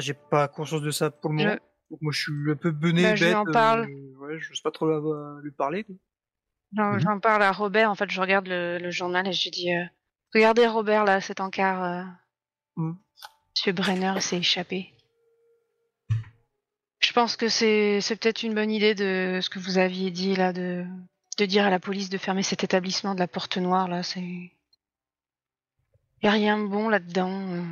Bah, j'ai pas conscience de ça pour le Je- moment. Donc, moi, je suis un peu bené, Bah, bête. je lui en parle. euh, ouais, je sais pas trop la- lui parler. J'en Mhm. j'en parle à Robert, en fait, je regarde le, le journal et je lui dis euh, Regardez Robert, là, cet encart. euh, Mhm. Monsieur Brenner s'est échappé. Je pense que c'est c'est peut-être une bonne idée de ce que vous aviez dit, là, de, de dire à la police de fermer cet établissement de la Porte Noire, là. C'est. Y a rien de bon là-dedans.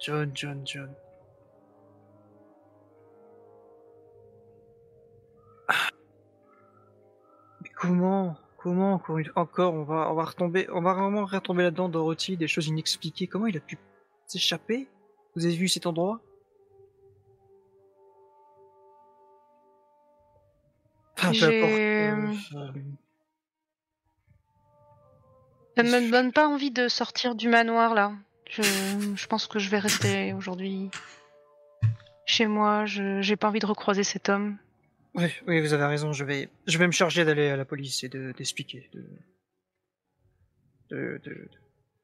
John, John, John. Ah. Mais comment, comment encore, une- encore, on va, on va retomber, on va vraiment retomber là-dedans, Dorothy, des choses inexpliquées. Comment il a pu s'échapper? Vous avez vu cet endroit? Enfin, peu euh, euh, Ça ne me donne pas envie de sortir du manoir là. Je, je pense que je vais rester aujourd'hui chez moi. Je j'ai pas envie de recroiser cet homme. Oui, oui, vous avez raison. Je vais, je vais me charger d'aller à la police et de d'expliquer, de, de, de, de-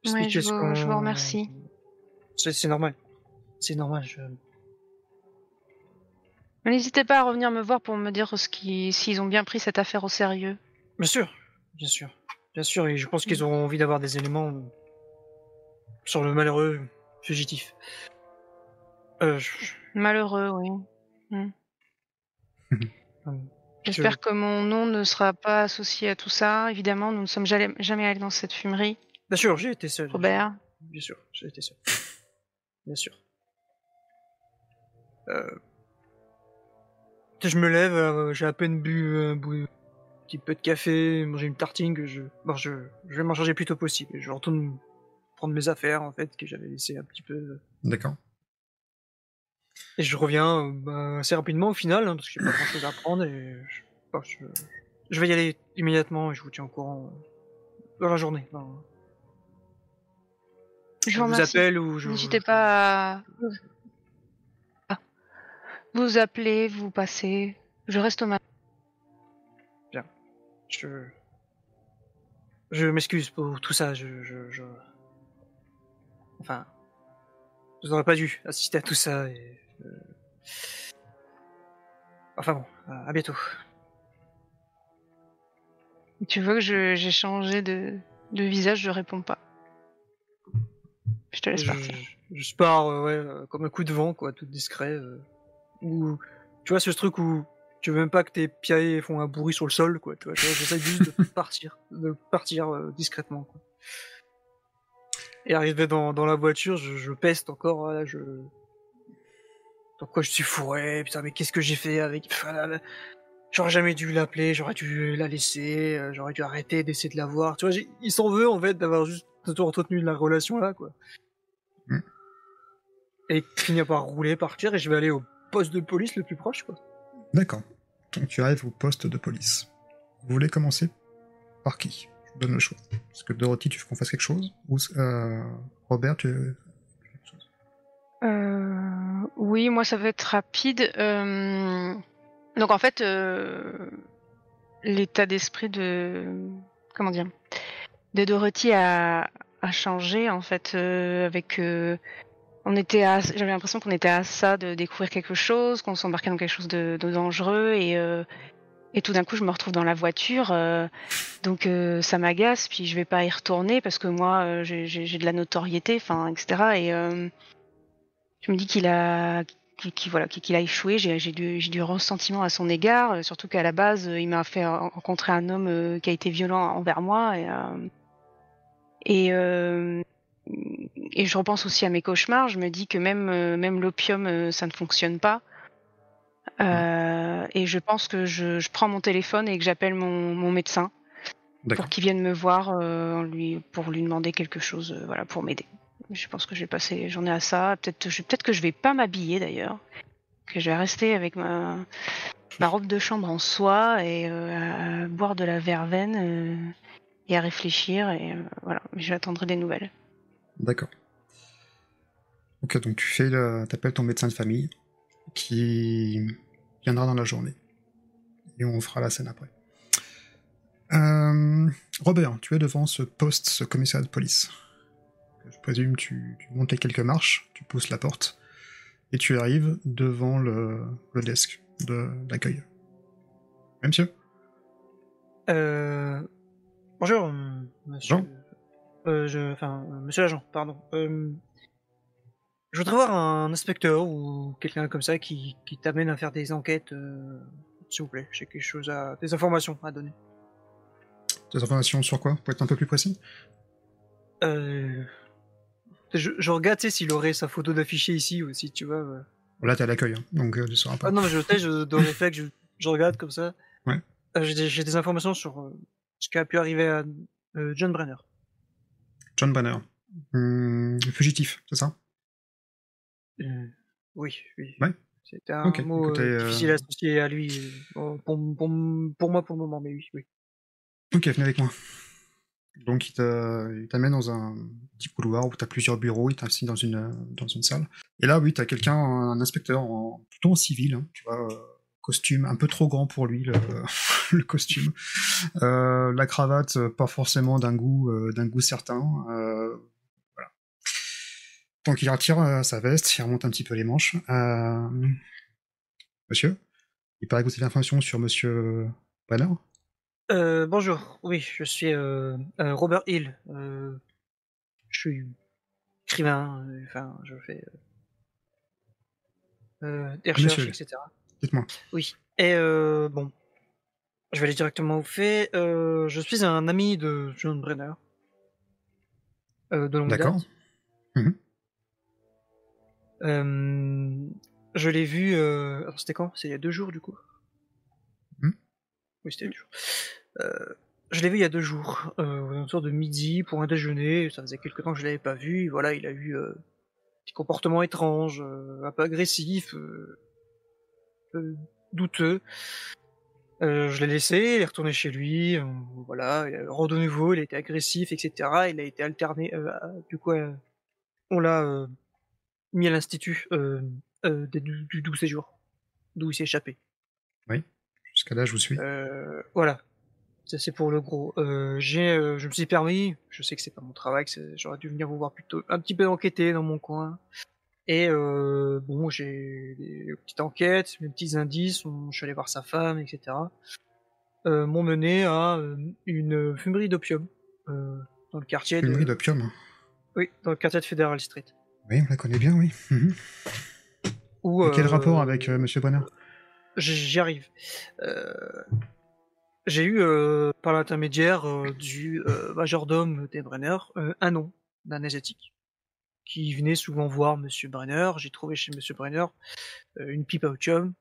Ouais, d'expliquer je ce vous- je vous remercie. C'est normal. C'est normal. Je... N'hésitez pas à revenir me voir pour me dire ce qui s'ils ont bien pris cette affaire au sérieux. Bien sûr, bien sûr, bien sûr. Et je pense qu'ils auront envie d'avoir des éléments sur le malheureux fugitif. Euh, je- Malheureux, oui. euh, J'espère que mon nom ne sera pas associé à tout ça. Évidemment, nous ne sommes jamais, jamais allés dans cette fumerie. Bien sûr, j'ai été seul. Robert. Bien sûr, j'ai été seul. Bien sûr. Euh... Je me lève, euh, j'ai à peine bu un petit peu de café, mangé une tartine que je... Bon, je, je vais m'en changer le plus tôt possible. Je retourne prendre mes affaires, en fait, que j'avais laissé un petit peu... D'accord. Et je reviens euh, bah, assez rapidement au final, hein, parce que j'ai pas grand chose à prendre et je, je, je vais y aller immédiatement et je vous tiens au courant euh, dans la journée. Enfin, Je vous vous appelle ou je. N'hésitez je- pas à Ah. vous appeler, vous passez. Je reste au manoir. Je, je m'excuse pour tout ça. Je, je, je- Enfin, je n'aurais pas dû assister à tout ça. Et, euh, Enfin bon, à bientôt. Tu vois que j'ai changé de, de visage, je réponds pas. Je te laisse partir. je pars euh, ouais, euh, comme un coup de vent, quoi, tout discret. euh, ou tu vois ce truc où tu veux même pas que tes pieds font un bruit sur le sol, quoi. Tu vois, tu vois, j'essaie juste de partir, de partir euh, discrètement. Quoi. Et arrivé dans, dans la voiture, je, je peste encore. Je dans quoi je suis fourré Putain, mais qu'est-ce que j'ai fait avec là. J'aurais jamais dû l'appeler, j'aurais dû la laisser, euh, j'aurais dû arrêter d'essayer de la voir. Tu vois, il s'en veut en fait d'avoir juste entretenu la relation là, quoi. Mm. Et finir par rouler, partir, et je vais aller au poste de police le plus proche, quoi. D'accord. Donc tu arrives au poste de police. Vous voulez commencer par qui? Donne le choix. Est-ce que Dorothy, tu veux qu'on fasse quelque chose Ou euh, Robert, tu veux quelque chose Euh, oui, moi ça va être rapide. Euh, donc en fait, l'état d'esprit de comment dire de Dorothy a, a changé en fait avec. on était à, j'avais l'impression qu'on était à ça de découvrir quelque chose, qu'on s'embarquait dans quelque chose de, de dangereux et et tout d'un coup je me retrouve dans la voiture, euh, donc euh, ça m'agace. Puis je vais pas y retourner parce que moi euh, j'ai de la notoriété, enfin etc. Et euh, je me dis qu'il a voilà qu'il a échoué j'ai du du ressentiment à son égard euh, surtout qu'à la base euh, il m'a fait rencontrer un homme qui a été violent envers moi et et et je repense aussi à mes cauchemars je me dis que même même l'opium ça ne fonctionne pas Euh, et je pense que je, je prends mon téléphone et que j'appelle mon, mon médecin pour qu'il vienne me voir euh, lui pour lui demander quelque chose euh, voilà pour m'aider. Je pense que je vais passer les journées à ça. Peut-être que je vais pas m'habiller d'ailleurs. Que je vais rester avec ma ma robe de chambre en soie et à boire de la verveine et à réfléchir et voilà. J'attendrai des nouvelles. D'accord. Ok, donc tu fais le... t'appelles ton médecin de famille qui viendra dans la journée. Et on fera la scène après. Euh, Robert, tu es devant ce poste, ce commissariat de police. je présume tu, tu montes les quelques marches, tu pousses la porte, et tu arrives devant le, le desk de d'accueil. Oui, monsieur? Euh... Bonjour, monsieur. Jean? Euh, je... Enfin, euh, monsieur l'agent, pardon. Euh... Je voudrais voir un inspecteur ou quelqu'un comme ça qui, qui t'amène à faire des enquêtes, euh, s'il vous plaît. J'ai quelque chose à... des informations à donner. Des informations sur quoi Pour être un peu plus précis? Euh... Je, je regarde, tu sais, s'il aurait sa photo d'affiché ici aussi, tu vois. ouais. Là, t'es à l'accueil, hein, donc euh, tu sauras pas. Ah non, mais je sais, je, dans les faits, je, je regarde comme ça. Ouais. Euh, j'ai, des, informations sur ce qui a pu arriver à John Brenner. John Banner. Hum, fugitif, c'est ça? Euh, oui, oui. Ouais. C'était un Ok, mot écoutez, euh, euh, difficile à associer à lui, pour, pour, pour moi pour le moment, mais oui, oui. Ok, venez avec moi. Donc, il t'a- il t'amène dans un petit couloir où tu as plusieurs bureaux, il t'assigne dans une, dans une salle. Et là, oui, tu as quelqu'un, un inspecteur, en, plutôt en civil, hein, tu vois, costume un peu trop grand pour lui, le, le costume. Euh, la cravate, pas forcément d'un goût, d'un goût certain. euh. Donc, il retire euh, sa veste, il remonte un petit peu les manches. Euh, monsieur Il paraît que vous avez l'information sur monsieur Brenner Euh, bonjour, oui, je suis Robert Hill. Je suis écrivain, enfin, je fais des recherches, Monsieur. etc. Dites-moi. Oui. Et bon, je vais aller directement au fait. Je suis un ami de John Brenner. De longue D'accord. date. Euh, je l'ai vu. Euh... alors, C'était quand? C'est il y a deux jours du coup. Mhm. Oui, c'était il y a deux jours. Euh, je l'ai vu il y a deux jours, euh, aux alentours de midi pour un déjeuner. Ça faisait quelque temps que je l'avais pas vu. Voilà, il a eu euh, des comportements étranges, euh, un peu agressifs, euh, douteux. Euh, je l'ai laissé, il est retourné chez lui. euh, voilà, il a de nouveau, il a été agressif, etc. Il a été alterné. euh, du coup, euh, on l'a euh, mis à l'institut euh, euh, du, du doux séjour, d'où il s'est échappé. Jusqu'à là, je vous suis. Euh, voilà. Ça c'est pour le gros. J'ai, je me suis permis. Je sais que c'est pas mon travail, j'aurais dû venir vous voir plutôt un petit peu enquêter dans mon coin. Et bon, j'ai des petites enquêtes, mes petits indices. on- je suis allé voir sa femme, etc. M'ont mené à une fumerie d'opium dans le quartier Fumerie d'opium. oui, dans le quartier de Federal Street. Oui, on la connaît bien, oui. Mhm. Et quel euh, rapport avec euh, Monsieur Brenner J- J'y arrive. Euh, J'ai eu, par l'intermédiaire du majordome des Brenner, un nom d'un asiatique qui venait souvent voir Monsieur Brenner. J'ai trouvé chez Monsieur Brenner euh, une pipe à opium.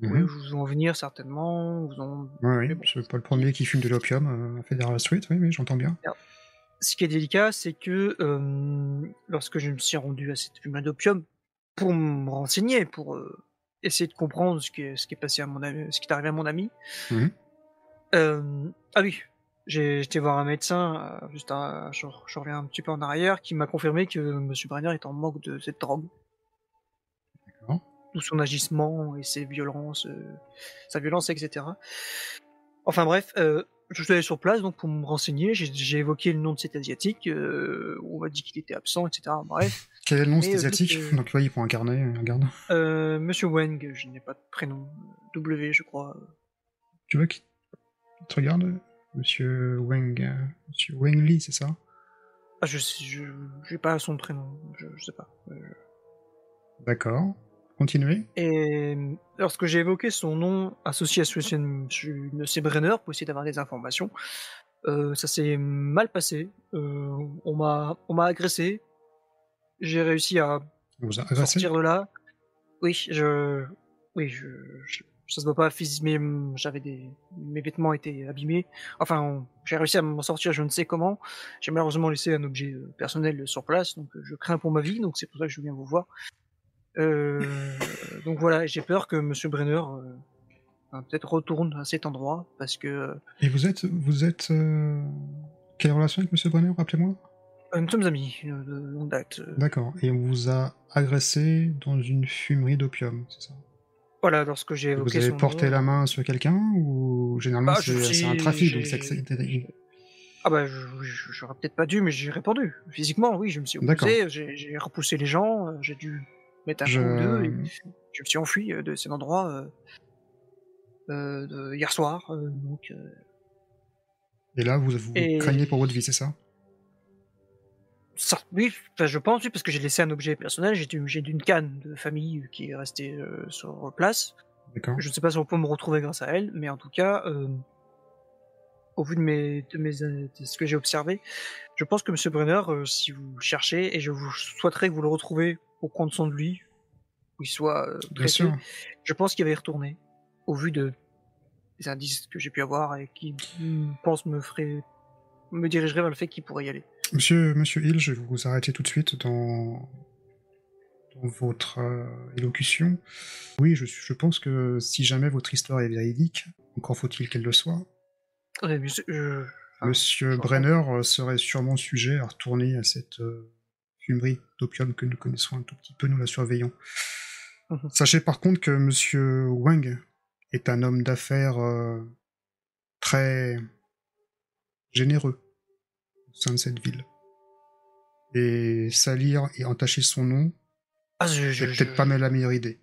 Oui, Mhm. vous en venir certainement. Vous en... Oui, oui, c'est pas le premier qui fume de l'opium euh, à Federal Street, oui, oui, j'entends bien. Ce qui est délicat, c'est que euh, lorsque je me suis rendu à cette fumerie d'opium pour me renseigner, pour euh, essayer de comprendre ce qui est, ce qui est passé à mon ami, ce qui est arrivé à mon ami. Mhm. Euh, ah oui, j'ai j'étais voir un médecin juste un, je, je reviens un petit peu en arrière qui m'a confirmé que Monsieur Brenner est en manque de cette drogue. D'accord. Tout son agissement et ses violences, sa violence, etc. Enfin bref, je suis allé sur place donc pour me renseigner. J'ai évoqué le nom de cet asiatique. Euh, on m'a dit qu'il était absent, etc. Bref, Quel est le nom cet euh, asiatique? Donc, oui, il prend un carnet, euh, regarde. euh, Monsieur Wang, je n'ai pas de prénom. W, je crois. Tu veux qu'il qu'il te regarde Monsieur Wang. Monsieur Wang Lee, c'est ça? Ah, je je, j'ai pas son prénom. Je, je sais pas. D'accord. Continuez. Et lorsque j'ai évoqué son nom associé à celui de ces Brenner pour essayer d'avoir des informations, euh, ça s'est mal passé. Euh, on m'a on m'a agressé. J'ai réussi à vous agressé sortir de là. Oui, je oui, je, je- ça se voit pas physiquement, mais j'avais des mes vêtements étaient abîmés. Enfin, j'ai réussi à m'en sortir, je ne sais comment. J'ai malheureusement laissé un objet euh, personnel sur place, donc euh, je crains pour ma vie, donc c'est pour ça que je viens vous voir. Euh, donc voilà, j'ai peur que Monsieur Brenner euh, ben, peut-être retourne à cet endroit parce que euh, Et vous êtes. Vous êtes. euh, Quelle relation avec Monsieur Brenner, rappelez-moi? Nous sommes amis euh, de longue date. euh. D'accord. Et on vous a agressé dans une fumerie d'opium, c'est ça? Voilà, lorsque j'ai Vous évoqué avez son porté nom, la main sur quelqu'un ou généralement Bah, je c'est un trafic donc j'ai- c'est- c'est- Ah bah, je- je- j'aurais peut-être pas dû, mais j'ai répondu. Physiquement, oui, je me suis D'accord. opposé, j'ai j'ai repoussé les gens, euh, j'ai dû mettre un Je- coup ou deux, et je me suis enfui euh, de cet endroit euh, euh, de hier soir. donc, Et là, vous, vous Et- craignez pour votre vie, c'est ça? Ça, oui, enfin, je pense, oui, parce que j'ai laissé un objet personnel, j'ai du- j'ai d'une canne de famille qui est restée euh, sur place. Je ne sais pas si on peut me retrouver grâce à elle, mais en tout cas, euh, au vu de, mes, de, mes, de ce que j'ai observé, je pense que Monsieur Brenner, euh, si vous cherchez, et je vous souhaiterais que vous le retrouviez au coin de son de lui, où il soit euh, traité, je pense qu'il va y retourner, au vu de des indices que j'ai pu avoir et qui, je pense, me ferait me dirigerait vers le fait qu'il pourrait y aller. Monsieur, Monsieur Hill, je vais vous arrêter tout de suite dans, dans votre euh, élocution. Oui, je, je pense que si jamais votre histoire est véridique, encore faut-il qu'elle le soit, Ouais, Monsieur Brenner euh, serait sûrement sujet à retourner à cette euh, fumerie d'opium que nous connaissons un tout petit peu, nous la surveillons. Mhm. Sachez par contre que Monsieur Wang est un homme d'affaires euh, très généreux au sein de cette ville. Et salir et entacher son nom, Ah, je- je- c'est peut-être je- pas mal la meilleure idée.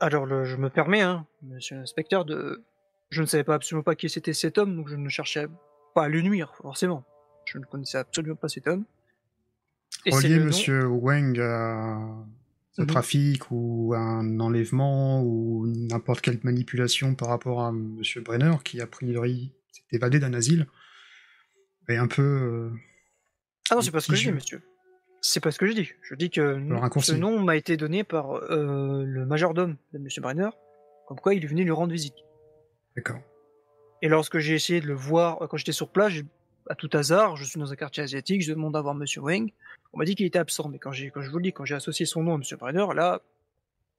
Alors, le- je me permets, hein, monsieur l'inspecteur, de. Je ne savais pas absolument pas qui c'était cet homme, donc je ne cherchais pas à lui nuire, forcément. Je ne connaissais absolument pas cet homme. Et Relier Monsieur Wang à un Mhm. trafic ou à un enlèvement ou n'importe quelle manipulation par rapport à Monsieur Brenner qui a priori s'est évadé d'un asile est un peu euh, Ah non, c'est pas ce que je dis, monsieur. C'est pas ce que je dis. Je dis que ce nom m'a été donné par euh, le majordome de monsieur Brenner, comme quoi il est venu lui rendre visite. d'accord. Et lorsque j'ai essayé de le voir, euh, quand j'étais sur place, à tout hasard, je suis dans un quartier asiatique, je demande à voir Monsieur Wang. On m'a dit qu'il était absent, mais quand, j'ai, quand je vous le dis, quand j'ai associé son nom à Monsieur Brenner, là,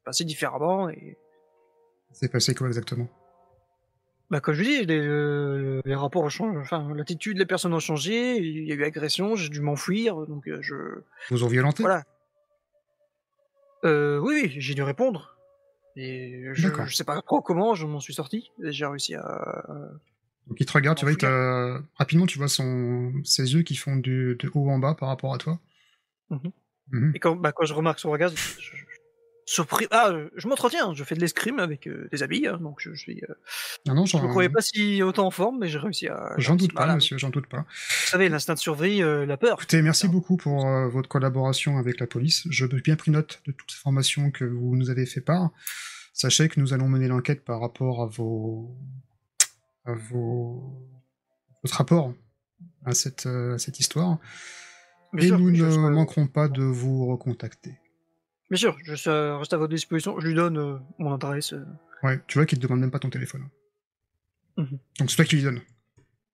passé différemment. Et C'est passé quoi exactement? Bah, comme je vous dis, les, euh, les rapports ont changé, enfin, l'attitude des personnes ont changé, il y a eu agression, j'ai dû m'enfuir, donc euh, je. Vous ont violenté? Voilà. Euh, oui, oui, j'ai dû répondre. Et je, D'accord. je sais pas trop comment je m'en suis sorti. et J'ai réussi à. Donc il te regarde, tu vois, il rapidement tu vois son... ses yeux qui font du... de haut en bas par rapport à toi? Mhm. Mhm. Et quand, bah, quand je remarque son regard, je, je- surpris. Ah, je m'entretiens, je fais de l'escrime avec euh, des habits, hein, donc je, je suis. euh, Non, non, je me j'en croyais pas si autant en forme, mais j'ai réussi à. j'en doute pas, monsieur, j'en doute pas. Vous savez, l'instinct de survie, euh, la peur. Écoutez, merci beaucoup pour votre collaboration avec la police. Je me bien pris note de toutes les informations que vous nous avez fait part. Sachez que nous allons mener l'enquête par rapport à vos, à vos, votre rapport à cette, à cette histoire. Bien Et sûr, nous ne serai- manquerons pas de vous recontacter. Bien sûr, je reste à votre disposition. Je lui donne euh, mon adresse. euh. Ouais, tu vois qu'il te demande même pas ton téléphone. Mhm. Donc c'est toi qui lui donnes.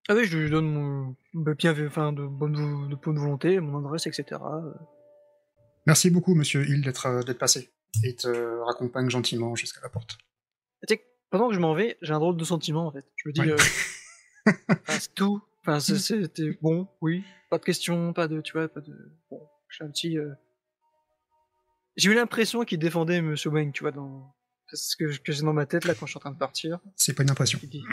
Ah oui, je lui donne mon bah, bien, enfin, de bonne, vo- de bonne volonté, mon adresse, etc. euh. Merci beaucoup, monsieur Hill, d'être passé. Et te raccompagne gentiment jusqu'à la porte. Tu pendant que je m'en vais, j'ai un drôle de sentiment en fait. Je me dis, Ouais. euh, c'est tout. Enfin, c'est- c'était bon, oui. Pas de questions, pas de, tu vois, pas de. Bon, j'ai un petit. euh, J'ai eu l'impression qu'il défendait Monsieur Wang, tu vois, dans. C'est ce que, que j'ai dans ma tête là quand je suis en train de partir. C'est pas une impression. Dit-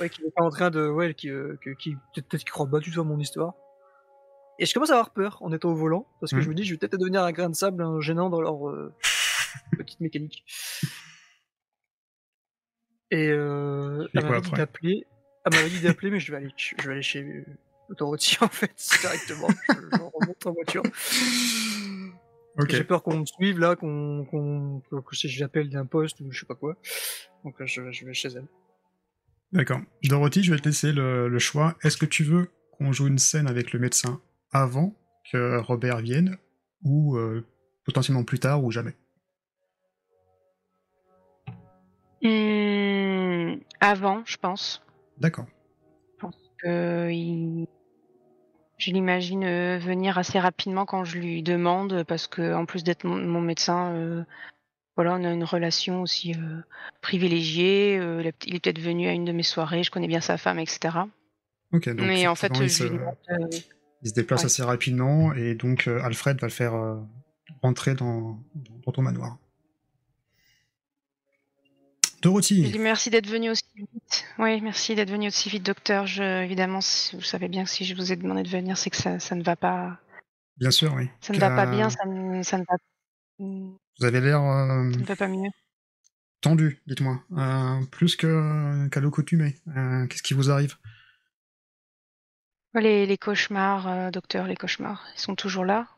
ouais, qu'il est pas en train de, ouais, qu'il, euh, qu'il- peut-être qu'il croit pas du tout à mon histoire. Et je commence à avoir peur en étant au volant, parce que Mhm. je me dis, je vais peut-être devenir un grain de sable un gênant dans leur euh, petite mécanique. Et euh, elle m'avait dit d'appeler. Elle m'avait dit d'appeler, mais je vais aller, je vais aller chez euh, Dorothy en fait directement. je, je remonte en voiture. J'ai peur qu'on me suive là, qu'on, qu'on, que, que si j'appelle d'un poste ou je sais pas quoi. Donc là, je, je vais chez elle. D'accord. Dorothy, je vais te laisser le, le choix. Est-ce que tu veux qu'on joue une scène avec le médecin avant que Robert vienne ou euh, potentiellement plus tard ou jamais? Hmm, avant, je pense. D'accord. Il- Je l'imagine euh, venir assez rapidement quand je lui demande, parce que en plus d'être mon, médecin, euh, voilà, on a une relation aussi euh, privilégiée. euh, il est- peut-être venu à une de mes soirées, je connais bien sa femme, etc. Ok. Donc Mais en fait, il, se, lui demande. euh, il se déplace ouais. assez rapidement et donc Alfred va le faire rentrer dans, dans ton manoir. Dorothy. Je dis merci d'être venu aussi vite. Oui, merci d'être venu aussi vite, docteur. Je, évidemment, si- vous savez bien que si je vous ai demandé de venir, c'est que ça, ça ne va pas. Bien sûr, oui. Ça ne va pas Euh, bien, ça ne, ça ne va, ça Vous avez l'air euh, ne va pas mieux. tendu, dites-moi. Euh, plus que qu'à l'accoutumée. Euh, Qu'est-ce qui vous arrive? Les, les cauchemars, euh, docteur, les cauchemars, ils sont toujours là.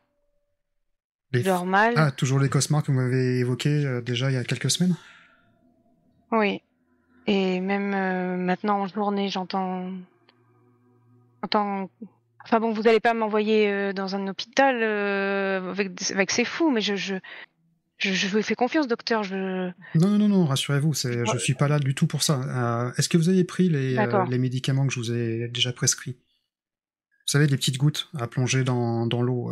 Les- Je dors mal. Ah, toujours les cauchemars que vous m'avez évoqués euh, déjà il y a quelques semaines? Oui. Et même euh, maintenant en journée, j'entends. J'entends. Enfin bon, vous n'allez pas m'envoyer euh, dans un hôpital euh, avec, avec ces fous, mais je, je, je, je vous fais confiance, docteur. Je... Non, non, non, rassurez-vous, c'est, je suis pas là du tout pour ça. Est-ce que vous avez pris les, les médicaments que je vous ai déjà prescrits? Vous savez, les petites gouttes à plonger dans, dans l'eau.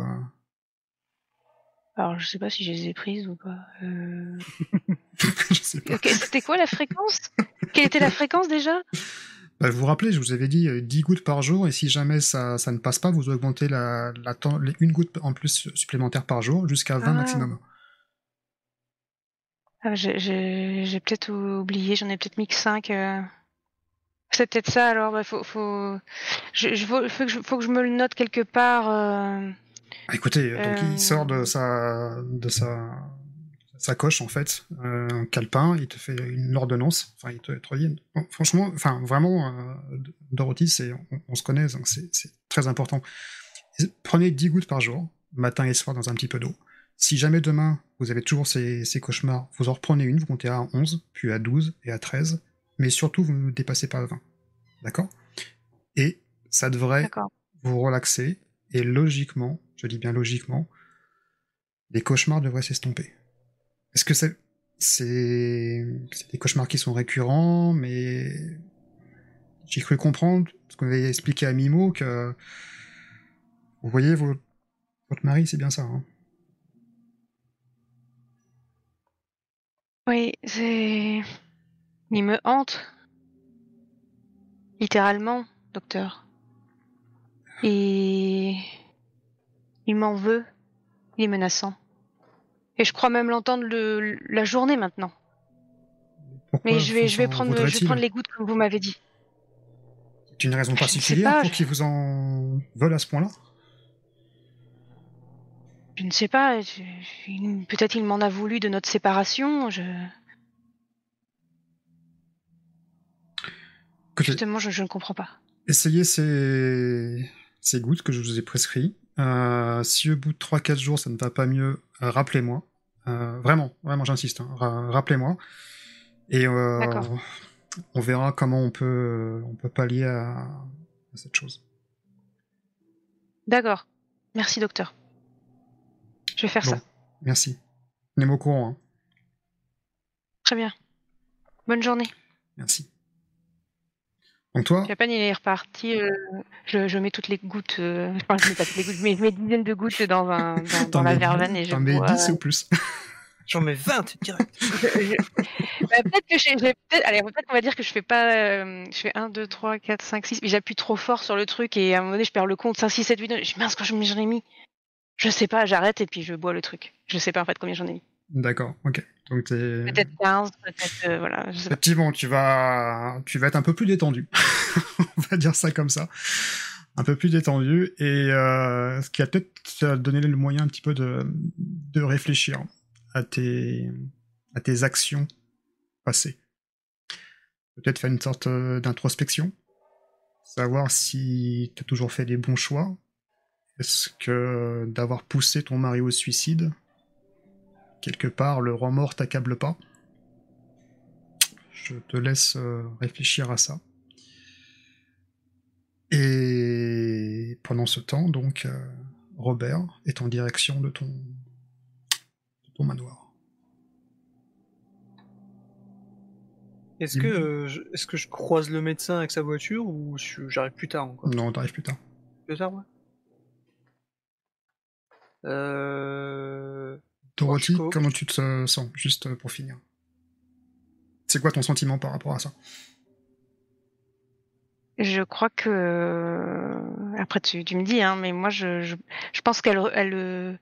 Euh. Alors, je sais pas si je les ai prises ou pas. Euh... je sais pas? C'était quoi la fréquence? Quelle était la fréquence déjà? Bah, vous vous rappelez, je vous avais dit euh, 10 gouttes par jour, et si jamais ça, ça ne passe pas, vous augmentez la, la temps- les- une goutte en plus supplémentaire par jour jusqu'à 20 Ah. maximum. Ah, J'ai peut-être oublié, j'en ai peut-être mis que 5. C'est peut-être ça alors, bah, faut, faut... Je, je, faut, faut que je, faut que je me le note quelque part. euh. Ah, écoutez, donc Euh. il sort de sa, de sa, sa coche en fait, euh, un calepin, il te fait une ordonnance, enfin il te, te redit- bon, franchement, enfin vraiment, euh, Dorothy, c'est, on, on se connaît, donc c'est très important. Prenez 10 gouttes par jour, matin et soir dans un petit peu d'eau. Si jamais demain vous avez toujours ces, ces cauchemars, vous en reprenez une, vous comptez à 11, puis à 12 et à 13, mais surtout vous ne dépassez pas 20. D'accord? Et ça devrait vous relaxer, et logiquement, je dis bien logiquement, les cauchemars devraient s'estomper. Est-ce que c'est c'est des cauchemars qui sont récurrents, mais j'ai cru comprendre, parce qu'on avait expliqué à Mimo que vous voyez vo- votre mari, c'est bien ça. Hein Oui, c'est. Il me hante. Littéralement, docteur. Et. Il m'en veut. Il est menaçant. Et je crois même l'entendre le... la journée maintenant. Pourquoi Mais je vais, je vais en prendre, je vais prendre les gouttes comme vous m'avez dit. C'est une raison particulière pas, pour je- qu'ils vous en veulent à ce point-là? Je ne sais pas. Peut-être il m'en a voulu de notre séparation. Je... Justement, je, je ne comprends pas. Essayez ces, ces gouttes que je vous ai prescrites. Euh, si au bout de 3-4 jours ça ne va pas mieux, euh, rappelez-moi. Euh, vraiment, vraiment j'insiste, hein, ra- rappelez-moi. Et on verra comment on peut, on peut pallier à, à cette chose. D'accord. Merci, docteur. Je vais faire Bon, ça. merci. Tenez-moi au courant. hein. Très bien. Bonne journée. Merci. Donc toi, Japan, il est reparti. euh, je, je mets toutes les gouttes. euh, enfin, je mets pas toutes les gouttes, mais je mets une dizaine de gouttes dans, un, dans, dans la verveine et je t'en mets bois. 10 ou plus. J'en mets 20 direct. Je- Bah, peut-être que j'ai, j'ai- peut-être, allez, peut-être qu'on va dire que je fais pas, euh, je fais 1, 2, 3, 4, 5, 6, mais j'appuie trop fort sur le truc et à un moment donné, je perds le compte. 5, 6, 7, 8, 9. Je dis, mince, quand je j'en ai mis. Je sais pas, j'arrête et puis je bois le truc. Je sais pas en fait combien j'en ai mis. D'accord, ok. Donc t'es... Peut-être 15, peut-être, euh, voilà, je sais pas. Effectivement, tu vas, tu vas être un peu plus détendu. On va dire ça comme ça. Un peu plus détendu. Et euh, ce qui a peut-être donné le moyen un petit peu de, de réfléchir à tes, à tes actions passées. Peut-être faire une sorte euh, d'introspection. Savoir si tu as toujours fait les bons choix. Est-ce que d'avoir poussé ton mari au suicide, quelque part, le remords t'accable pas je te laisse euh, réfléchir à ça. Et pendant ce temps, donc, euh, Robert est en direction de ton, de ton manoir. Est-ce que, euh, je- est-ce que je croise le médecin avec sa voiture ou j'arrive plus tard encore? Non, t'arrives plus tard. Plus tard, ouais. Euh... Dorothy, comment tu te sens, juste euh, pour finir C'est quoi ton sentiment par rapport à ça? Je crois que après tu, tu me dis, hein, mais moi je, je, je pense qu'elle re- elle, euh,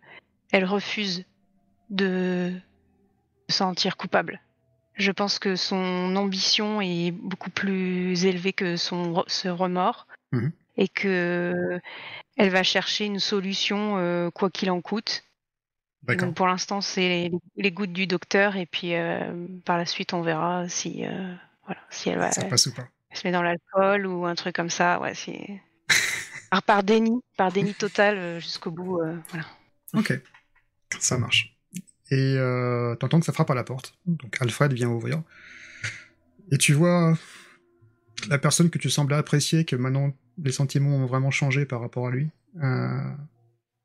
elle refuse de se sentir coupable. je pense que son ambition est beaucoup plus élevée que son ce remords Mhm. et que elle va chercher une solution euh, quoi qu'il en coûte. Donc pour l'instant, c'est les, les gouttes du docteur et puis euh, par la suite, on verra si euh, voilà, si elle va Ça passe ou pas. elle se met dans l'alcool ou un truc comme ça. Ouais, par, par déni, par déni total euh, jusqu'au bout. euh, voilà. Ok, ça marche. Et t'entends que ça frappe à la porte. Donc Alfred vient ouvrir. Et tu vois la personne que tu semblais apprécier, que maintenant les sentiments ont vraiment changé par rapport à lui.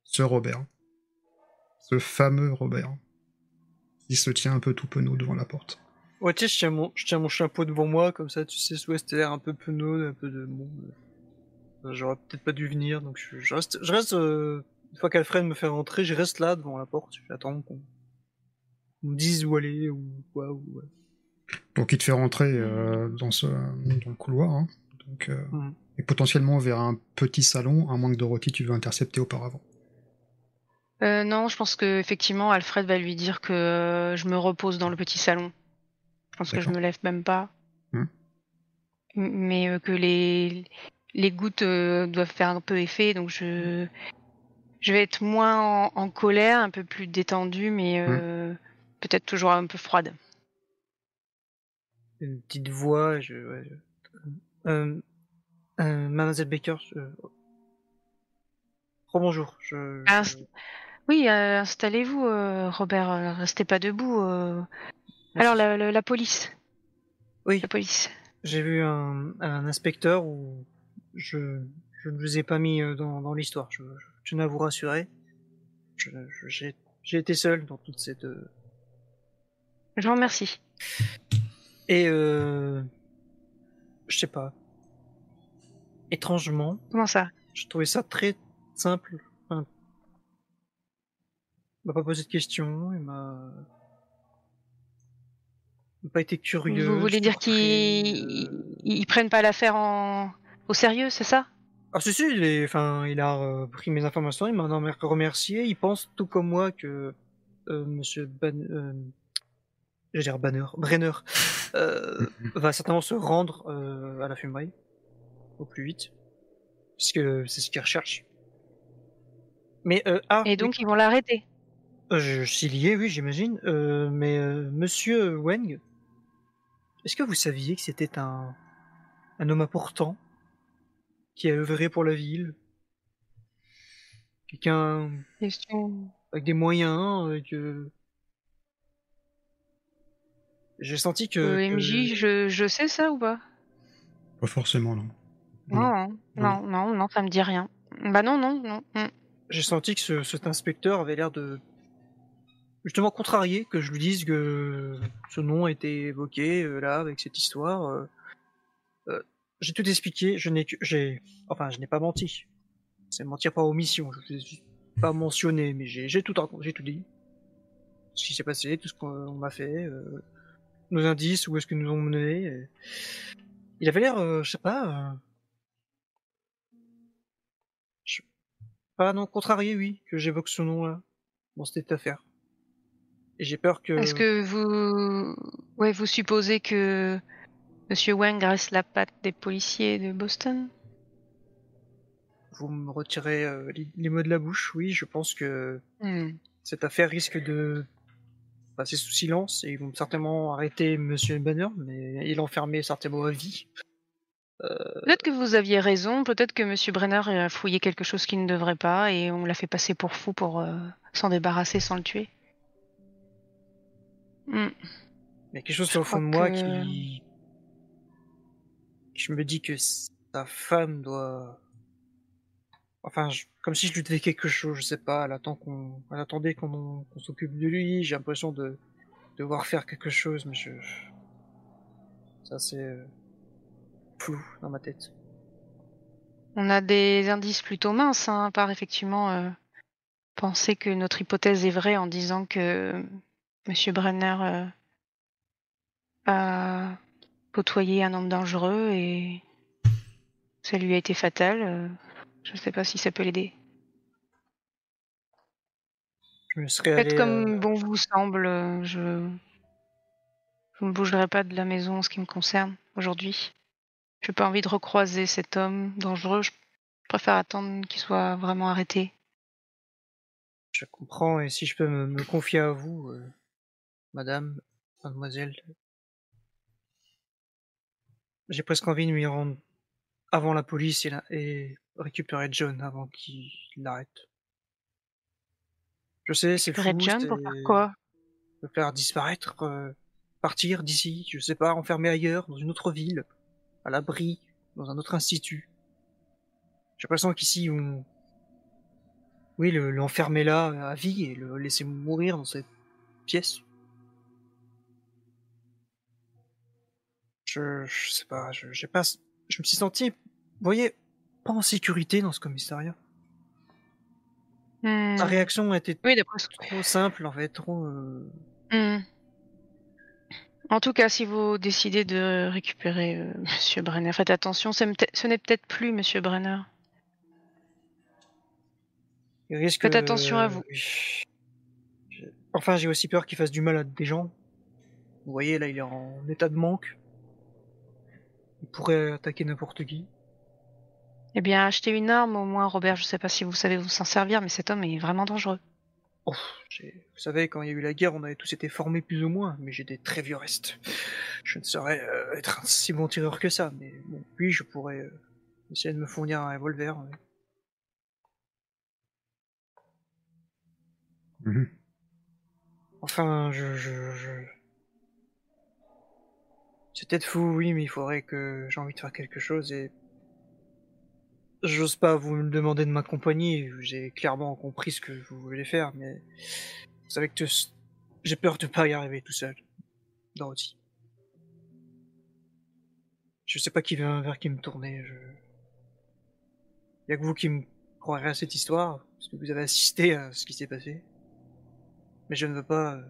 Ce Robert. Ce fameux Robert. Qui se tient un peu tout penaud devant la porte. Ouais, tu sais, je tiens, mon, je tiens mon chapeau devant moi, comme ça, tu sais, ouais, c'était l'air un peu penaud, un peu de. Bon, euh, J'aurais peut-être pas dû venir, donc je, je reste. Je reste euh, une fois qu'Alfred me fait rentrer, je reste là devant la porte, j'attends qu'on qu'on me dise où aller, ou quoi, ou. ouais. Donc il te fait rentrer euh, dans, ce, dans le couloir. hein. Donc, Mhm. Et potentiellement vers un petit salon, à moins que Dorothy tu veux intercepter auparavant. Euh, non, je pense que effectivement, Alfred va lui dire que euh, je me repose dans le petit salon. Je pense que je me lève même pas. Hmm. Mais euh, que les les gouttes euh, doivent faire un peu effet, donc je je vais être moins en, en colère, un peu plus détendue, mais euh, peut-être toujours un peu froide. Une petite voix, je. Ouais, je- Euh, euh, Mademoiselle Baker, je... Rebonjour, je. Ah, je- c'est- Oui, euh, installez-vous, euh, Robert. euh, Restez pas debout. euh. Alors la, la, la police. Oui. La police. J'ai vu un, un inspecteur où je, je ne vous ai pas mis euh, dans, dans l'histoire. Je, je tenais à vous rassurer. Je- je- J'ai j'ai été seul dans toute cette. euh, Je vous remercie. Et euh, je sais pas. Étrangement, Comment ça? je trouvais ça très simple. M'a pas posé de questions, il m'a il m'a pas été curieux. Vous voulez dire qu'ils euh, ils ils prennent pas l'affaire en... au sérieux, c'est ça? Ah si si, il, est, enfin, il a euh, pris mes informations, il m'a en remercié. Il pense tout comme moi que euh, Monsieur Ban, euh, je veux dire Banner, Brenner, euh, va certainement se rendre euh, à la fumerie au plus vite, puisque c'est ce qu'il recherche. Mais euh, ah, Et donc ils vont l'arrêter? Euh, je s'il y est, oui, j'imagine. Euh, mais euh, Monsieur Weng, est-ce que vous saviez que c'était un un homme important qui a œuvré pour la ville, quelqu'un avec des moyens, avec. euh, J'ai senti que. Que- MJ, je, je sais ça ou pas? Pas forcément, non. non, non, non, non, non, ça me dit rien. Bah non, non, non. J'ai senti que ce- cet inspecteur avait l'air de justement contrarié que je lui dise que ce nom a été évoqué euh, là avec cette histoire. euh. Euh, j'ai tout expliqué. Je n'ai j'ai enfin je n'ai pas menti. C'est mentir par omission. Je n'ai pas mentionné, mais j'ai tout j'ai tout dit. Ce qui s'est passé, tout ce qu'on m'a fait, euh, nos indices, où est-ce que nous ont menés. et- Il avait l'air, je sais pas. Pas non contrarié, oui, que j'évoque ce nom-là dans cette affaire. Et j'ai peur que. Est-ce que vous, ouais, vous supposez que Monsieur Wang reste la patte des policiers de Boston? Vous me retirez euh, les- mots de la bouche. Oui, je pense que Hmm. cette affaire risque de passer sous silence et ils vont certainement arrêter Monsieur Banner, mais il enfermer certainement à vie. Peut-être que vous aviez raison, peut-être que Monsieur Brenner a fouillé quelque chose qu'il ne devrait pas et on l'a fait passer pour fou pour euh, s'en débarrasser sans le tuer. Hmm. Il y a quelque chose au fond de moi que- qui. Je me dis que sa femme doit. Enfin, je- comme si je lui devais quelque chose, je sais pas, elle attend qu'on. Elle attendait qu'on qu'on s'occupe de lui, j'ai l'impression de devoir faire quelque chose, mais je. Ça c'est. euh, flou dans ma tête. On a des indices plutôt minces, hein, à part effectivement euh, penser que notre hypothèse est vraie en disant que Monsieur Brenner euh, a côtoyé un homme dangereux et ça lui a été fatal. euh, je ne sais pas si ça peut l'aider. Faites comme euh, bon vous semble. Je Je ne bougerai pas de la maison en ce qui me concerne aujourd'hui. Je n'ai pas envie de recroiser cet homme dangereux. Je préfère attendre qu'il soit vraiment arrêté. Je comprends, et si je peux me, me confier à vous, euh, madame, mademoiselle, j'ai presque envie de m'y rendre avant la police et, la- et récupérer John avant qu'il l'arrête. Je sais, c'est fou, John pour faire quoi? le faire disparaître, euh, partir d'ici, je sais pas, enfermer ailleurs, dans une autre ville, à l'abri, dans un autre institut. J'ai l'impression qu'ici, on... Oui, le- l'enfermer là, à vie, et le laisser mourir dans cette pièce. Je, je sais pas, je, j'ai pas, je me suis senti, vous voyez, pas en sécurité dans ce commissariat. Hmm. La réaction était Oui, trop simple, en fait, trop... euh, Hmm. En tout cas, si vous décidez de récupérer euh, Monsieur Brenner, faites attention. Ce, n'est peut-être plus Monsieur Brenner. Il risque, Faites attention à vous. Enfin, j'ai aussi peur qu'il fasse du mal à des gens. Vous voyez, là, il est en état de manque. Il pourrait attaquer n'importe qui. Eh bien, achetez une arme au moins, Robert. Je sais pas si vous savez vous s'en servir, mais cet homme est vraiment dangereux. Oh, vous savez, quand il y a eu la guerre, on avait tous été formés plus ou moins, mais j'ai des très vieux restes. Je ne saurais euh, être un si bon tireur que ça, mais bon, oui, je pourrais euh, essayer de me fournir un revolver. Mhm. Enfin, je, je, je... C'est peut-être fou, oui, mais il faudrait que j'ai envie de faire quelque chose et j'ose pas vous me demander de m'accompagner. J'ai clairement compris ce que vous voulez faire, mais vous savez que j'ai peur de pas y arriver tout seul. Dorothy. Je sais pas qui vient vers qui me tourner. Je... Y a que vous qui me croirez à cette histoire, parce que vous avez assisté à ce qui s'est passé. Mais je ne veux pas euh,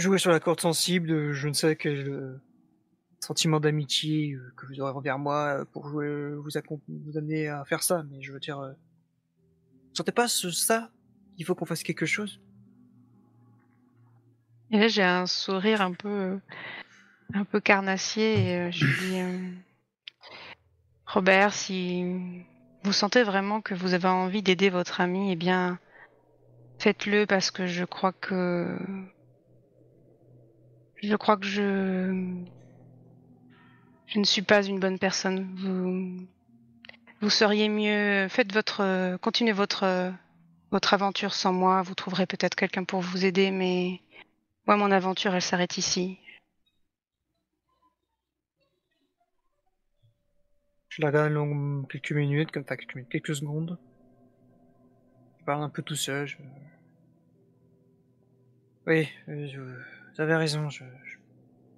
jouer sur la corde sensible de je ne sais quel euh, sentiment d'amitié euh, que vous aurez envers moi euh, pour jouer, vous, amener à faire ça. Mais je veux dire, euh, vous sentez pas ça Il faut qu'on fasse quelque chose Et là, j'ai un sourire un peu, euh, un peu carnassier et euh, je dis, euh, Robert, si vous sentez vraiment que vous avez envie d'aider votre ami, eh bien, faites-le parce que je crois que, je crois que je, je ne suis pas une bonne personne. Vous, vous seriez mieux, faites votre, continuez votre, votre aventure sans moi. Vous trouverez peut-être quelqu'un pour vous aider, mais moi, mon aventure, elle s'arrête ici. Je la regarde long- quelques minutes, comme enfin quelques quelques secondes. Je parle un peu tout seul. Oui, euh, je- vous avez raison. Je, je,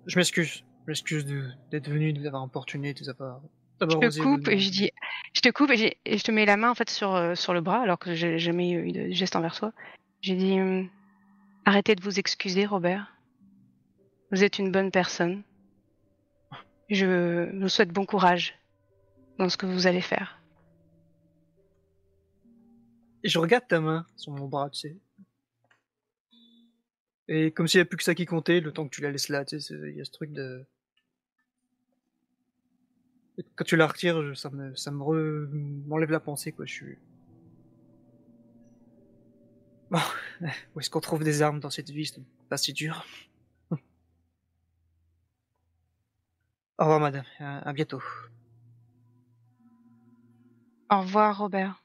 je m'excuse. Je m'excuse d'être venu, de vous avoir importuné, de vous avoir, Je te coupe et je dis, je te coupe et, je te mets la main en fait sur, euh, sur le bras alors que j'ai jamais eu de geste envers toi. J'ai dit, hum, arrêtez de vous excuser, Robert. Vous êtes une bonne personne. Je vous souhaite bon courage dans ce que vous allez faire. Et je regarde ta main sur mon bras, tu sais. Et comme s'il n'y a plus que ça qui comptait, le temps que tu la laisses là, tu sais, il y a ce truc de... Quand tu la retires, ça me, ça me m'enlève la pensée, quoi, je suis... Bon, où est-ce qu'on trouve des armes dans cette vie C'est pas si dur. Au revoir, madame. À, à bientôt. Au revoir, Robert.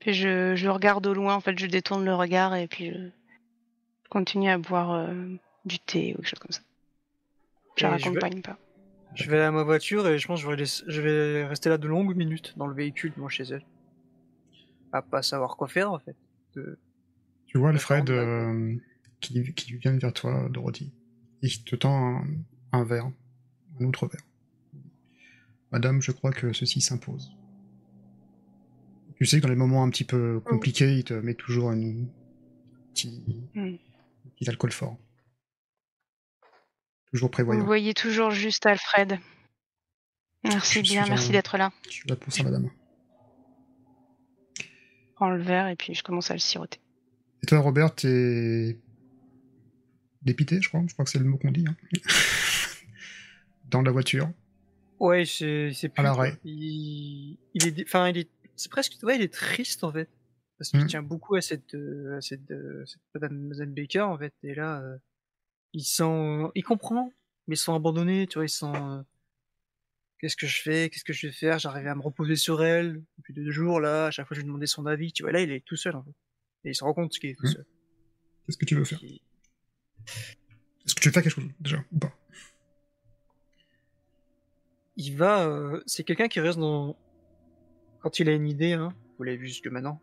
Puis je, je regarde au loin, en fait, je détourne le regard et puis je continue à boire euh, du thé ou quelque chose comme ça. Je la vais- raccompagne pas. Je vais à ma voiture et je pense que je vais, laisser- je vais rester là de longues minutes dans le véhicule, moi, chez elle. À pas savoir quoi faire, en fait. De- Tu vois Alfred euh, qui, qui vient vers toi, Dorothy. Il te tend un, un verre, un autre verre. Madame, je crois que ceci s'impose. Tu sais que dans les moments un petit peu compliqués, il te met toujours un petit, Mm. Petit alcool fort. Toujours Vous prévoyant. voyez toujours juste Alfred. Merci bien, merci d'être là. Je suis là pour ça, madame. Je prends le verre et puis je commence à le siroter. Et toi, Robert, t'es dépité, je crois. Je crois que c'est le mot qu'on dit. hein. Dans la voiture. Ouais, c'est plus. À l'arrêt. Il, il est, enfin, il est, c'est presque, ouais, il est triste en fait, parce qu'il Mhm. tient beaucoup à cette, euh, à cette, euh, cette Mademoiselle Baker en fait, et là, euh, il sent, il comprend, mais il se sent abandonné, tu vois, il sent, euh, qu'est-ce que je fais, qu'est-ce que je vais faire, j'arrivais à me reposer sur elle depuis deux jours là, à chaque fois je lui demandais son avis, tu vois, là il est tout seul en fait, et il se rend compte qu'il est tout Mhm. seul. Qu'est-ce que tu veux faire? Est-ce que tu veux faire quelque chose déjà ou pas? Il va, euh, c'est quelqu'un qui reste dans, quand il a une idée, hein, vous l'avez vu jusque maintenant,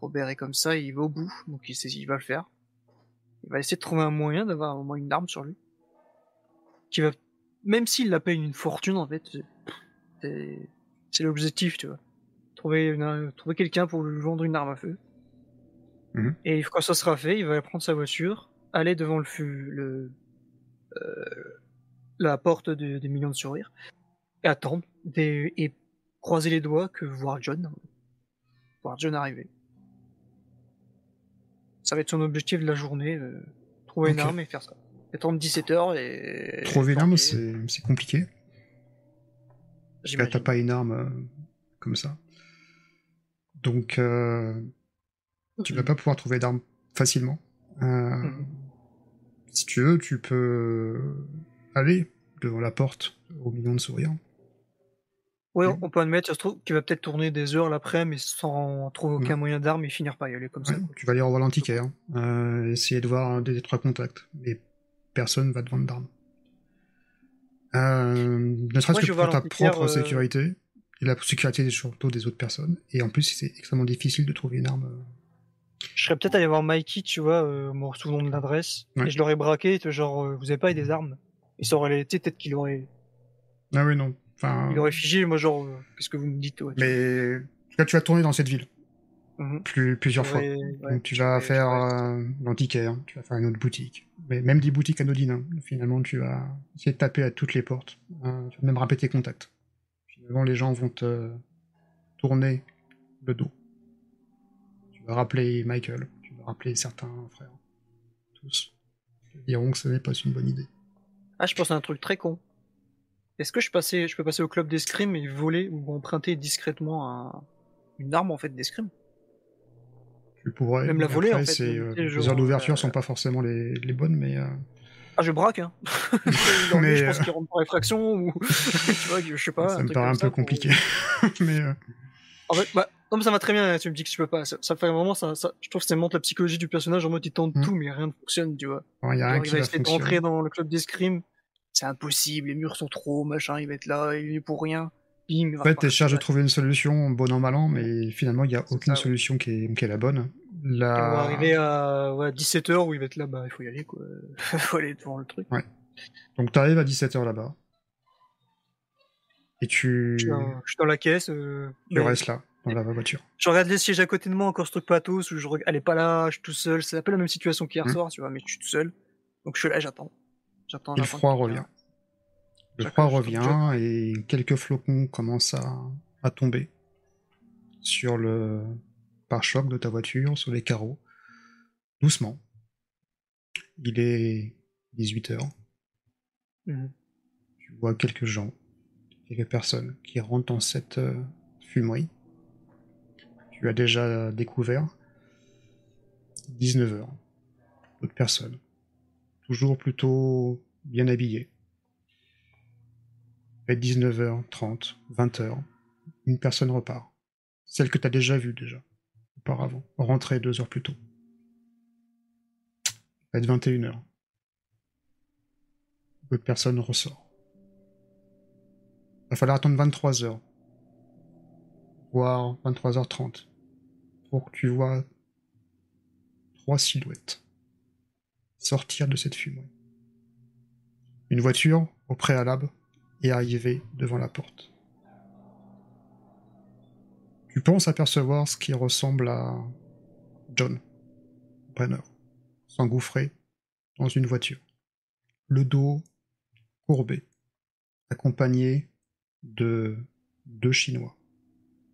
Robert est comme ça, il va au bout, donc il sait il va le faire. Il va essayer de trouver un moyen d'avoir au moins une arme sur lui, qui va, même s'il la paye une fortune en fait, c'est- l'objectif, tu vois, trouver une, trouver quelqu'un pour lui vendre une arme à feu. Mhm. Et quand ça sera fait, il va prendre sa voiture, aller devant le le euh, la porte de- des millions de sourires et attendre des, et croiser les doigts que voir John voir John arriver ça va être son objectif de la journée euh, trouver une arme et faire ça attendre 17h et Trouver une arme, c'est compliqué. T'as pas une arme euh, comme ça. Donc, euh, tu vas pas pouvoir trouver d'arme facilement. Mhm. Si tu veux, tu peux aller devant la porte au million de sourires. Ouais Mhm. on peut admettre ça se trouve qu'il va peut-être tourner des heures l'après mais sans trouver aucun Mhm. moyen d'arme et finir par y aller comme ça quoi. tu vas aller revoir l'antiquaire, euh, essayer de voir des trois contacts, mais personne va te vendre d'armes. Euh, ne serait-ce que pour ta propre euh, sécurité, et la sécurité surtout des autres personnes, et en plus c'est extrêmement difficile de trouver une arme. euh, je serais peut-être allé voir Mikey tu vois euh, me souvenant de l'adresse Ouais. et je l'aurais braqué genre euh, vous avez pas des armes et ça aurait été peut-être qu'il aurait Ah oui, non. Enfin, Il aurait figé, moi genre, euh, qu'est-ce que vous me dites ouais, mais cas, tu vas tourner dans cette ville Mhm. plus, plusieurs fois. Ouais, Donc tu vas faire ouais. euh, l'antiquaire, tu vas faire une autre boutique. Mais même des boutiques anodines, hein. finalement tu vas essayer de taper à toutes les portes. hein. Tu vas même rappeler tes contacts. Finalement les gens vont te tourner le dos. Tu vas rappeler Michael, tu vas rappeler certains frères. Tous. Ils diront que ce n'est pas une bonne idée. Ah, je pense à un truc très con. Est-ce que je, passais, je peux passer au club d'escrime et voler ou emprunter discrètement un- une arme en fait d'escrime? Tu pourrais. Même la voler, après, en fait, euh, les heures d'ouverture euh, sont pas forcément les, les bonnes, mais euh, Ah, je braque, hein Mais, Je pense euh, qu'il rentre par effraction ou. tu vois, je sais pas. ça me paraît un ça peu pour- compliqué. mais En fait, bah, non, mais ça va très bien, tu me dis que tu peux pas. Ça, ça fait vraiment, ça, ça- je trouve que ça montre la psychologie du personnage en mode il tente Mm. tout, mais rien ne fonctionne, tu vois. il y a Genre, rien il qui va va essayer de fonctionner. rentrer dans le club d'escrime, c'est impossible, les murs sont trop, machin, il va être là, il est pour rien. Bim, il En fait, t'es chargé de trouver une solution, bon an, mal an, mais finalement, il n'y a aucune ça, ouais. solution qui est, qui est la bonne. Et on La... va arriver à ouais, 17h où il va être là, bah il faut y aller quoi. faut aller devant le truc. Donc, tu arrives à 17h là-bas. Et tu, Je suis dans, je suis dans la caisse. euh, tu mais restes là, dans la voiture. Je regarde les sièges à côté de moi, encore ce truc pathos où je regarde, elle est pas là, je suis tout seul. C'est un peu la même situation qu'hier Hmm. soir, tu vois, mais je suis tout seul. Donc je suis là, j'attends. J'attends. Le froid revient. Le froid revient et quelques flocons commencent à, à tomber sur le pare-choc de ta voiture, sur les carreaux. Doucement. Il est 18h. Mhm. Tu vois quelques gens, quelques personnes qui rentrent dans cette euh, fumerie. Tu as déjà découvert 19h. D'autres personnes. Toujours plutôt bien habillées. À 19h30, 20h, une personne repart. Celle que tu as déjà vue déjà, auparavant, rentrée deux heures plus tôt. À 21h. L'autre personne ressort. Il va falloir attendre 23h, voire 23h30, pour que tu vois trois silhouettes sortir de cette fumée. Une voiture, au préalable, est arrivée devant la porte. Tu penses apercevoir ce qui ressemble à John Brenner, s'engouffrer dans une voiture, le dos courbé, accompagné de deux Chinois,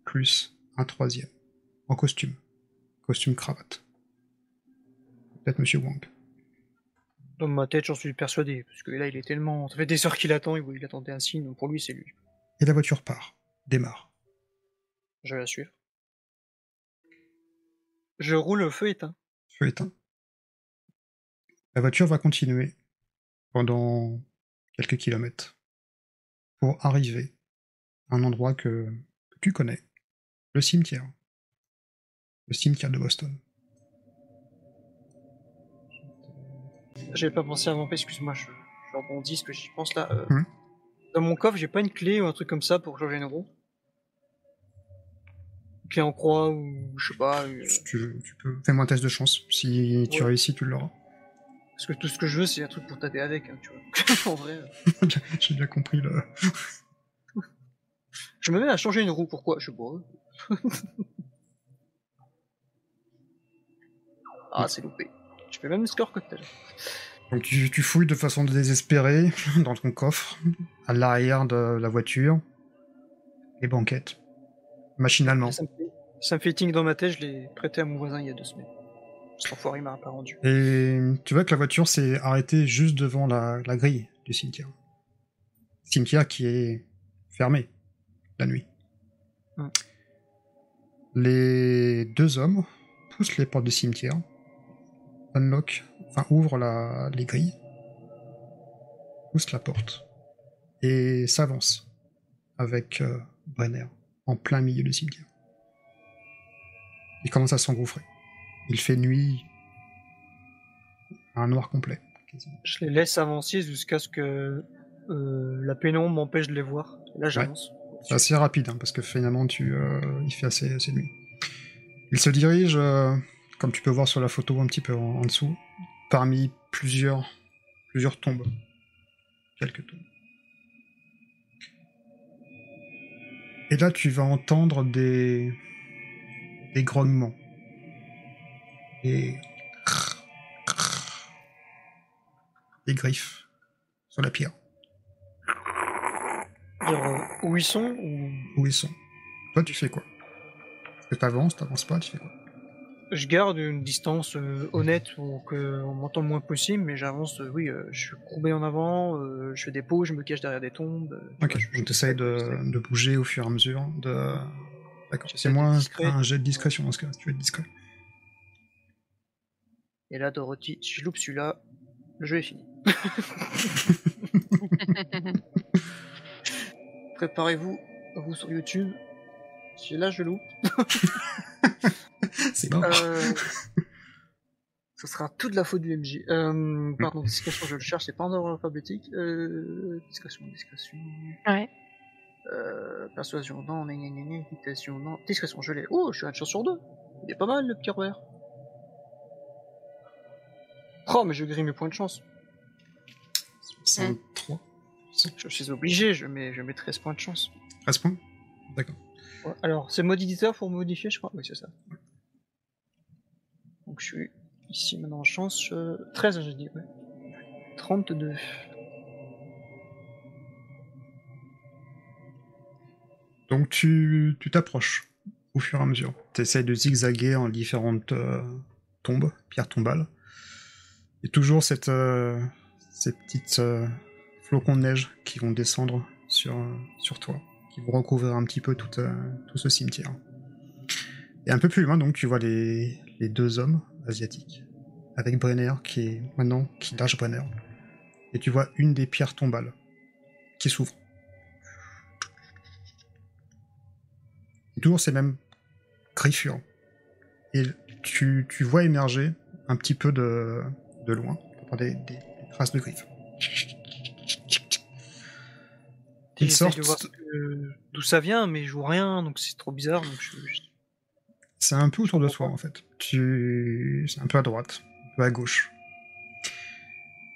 plus un troisième, en costume, costume cravate. Peut-être Monsieur Wang. Dans ma tête, j'en suis persuadé, parce que là, il est tellement. Ça fait des heures qu'il attend, il attendait un signe, donc pour lui, c'est lui. Et la voiture part, démarre. Je vais la suivre. Je roule au feu éteint. Feu éteint. La voiture va continuer pendant quelques kilomètres pour arriver à un endroit que, que tu connais, le cimetière. Le cimetière de Boston. J'avais pas pensé avant, excuse-moi, je, je rebondis, ce que j'y pense là. Euh, Mhm. Dans mon coffre, j'ai pas une clé ou un truc comme ça pour changer une roue. Clé en croix ou je sais pas. euh, Si tu, veux, tu peux. Fais-moi un test de chance. Si tu réussis, tu l'auras. Parce que tout ce que je veux, c'est un truc pour taper avec, hein, tu vois. en vrai. euh, J'ai bien compris le. Je me mets à changer une roue, pourquoi Je sais pas. ah, c'est loupé. Je fais même le score que tout à l'heure. Donc tu, tu fouilles de façon désespérée dans ton coffre, à l'arrière de la voiture, les banquettes, machinalement. Ça me, fait, ça me fait ting dans ma tête, je l'ai prêté à mon voisin il y a deux semaines. Cet enfoiré m'a pas rendu. Et tu vois que la voiture s'est arrêtée juste devant la, la grille du cimetière. Cimetière qui est fermé la nuit. Hmm. Les deux hommes poussent les portes du cimetière, unlock, enfin ouvrent la, les grilles, poussent la porte et s'avancent avec euh, Brenner en plein milieu du cimetière. Il commence à s'engouffrer. Il fait nuit, un noir complet. quasiment. Je les laisse avancer jusqu'à ce que euh, la pénombre m'empêche de les voir. Et là, j'avance. C'est assez rapide, hein, parce que finalement, tu, euh, il fait assez, assez nuit. Il se dirige, euh, comme tu peux voir sur la photo un petit peu en, en dessous, parmi plusieurs, plusieurs tombes. Quelques tombes. Et là, tu vas entendre des, des grognements. Et des griffes sur la pierre. Euh, où ils sont ou Où ils sont. Toi, tu fais quoi? Est-ce que t'avances, t'avances pas, tu fais quoi? Je garde une distance euh, honnête pour qu'on m'entende le moins possible, mais j'avance, euh, oui, euh, je suis courbé en avant, je fais des pauses, je me cache derrière des tombes. Ok, je- t'essayes de, de bouger au fur et à mesure. De... D'accord, c'est discret. un jet de discrétion dans ce cas, tu veux être discret. Et là, Dorothy, si je loupe celui-là, le jeu est fini. Préparez-vous, vous sur YouTube. Si là je loupe, C'est bon. euh, ce sera toute la faute du MJ. Euh, pardon, discrétion, je le cherche, c'est pas en ordre alphabétique. Euh, discrétion, discrétion. Ouais. Euh, persuasion, non, gna gna gna dictation, non. Discrétion, je l'ai. Oh, je suis à une chance sur deux. Il est pas mal le petit Robert. Oh, mais je grille mes points de chance. 63. Je suis obligé, je mets, je mets 13 points de chance. 13 points? D'accord. Ouais, Alors, c'est mode éditeur pour modifier, je crois. Oui, c'est ça. Donc, je suis ici maintenant en chance. euh, 13, j'ai dit, ouais. 32. Donc tu tu t'approches au fur et à mesure. Tu essayes de zigzaguer en différentes euh, tombes, pierres tombales. Et toujours cette, euh, ces petites euh, flocons de neige qui vont descendre sur, euh, sur toi, qui vont recouvrir un petit peu tout, tout ce cimetière. Et un peu plus loin, donc, tu vois les, les deux hommes asiatiques, avec Brenner qui est maintenant, qui lâche Brenner. Et tu vois une des pierres tombales qui s'ouvre. Et toujours ces mêmes griffures. Et tu, tu vois émerger un petit peu de, de loin, des, des- des traces de griffes. Ils sortent, d'où ça vient, mais je vois rien, donc c'est trop bizarre. Donc je, je- c'est un peu autour de toi en fait. Tu, c'est un peu à droite, un peu à gauche.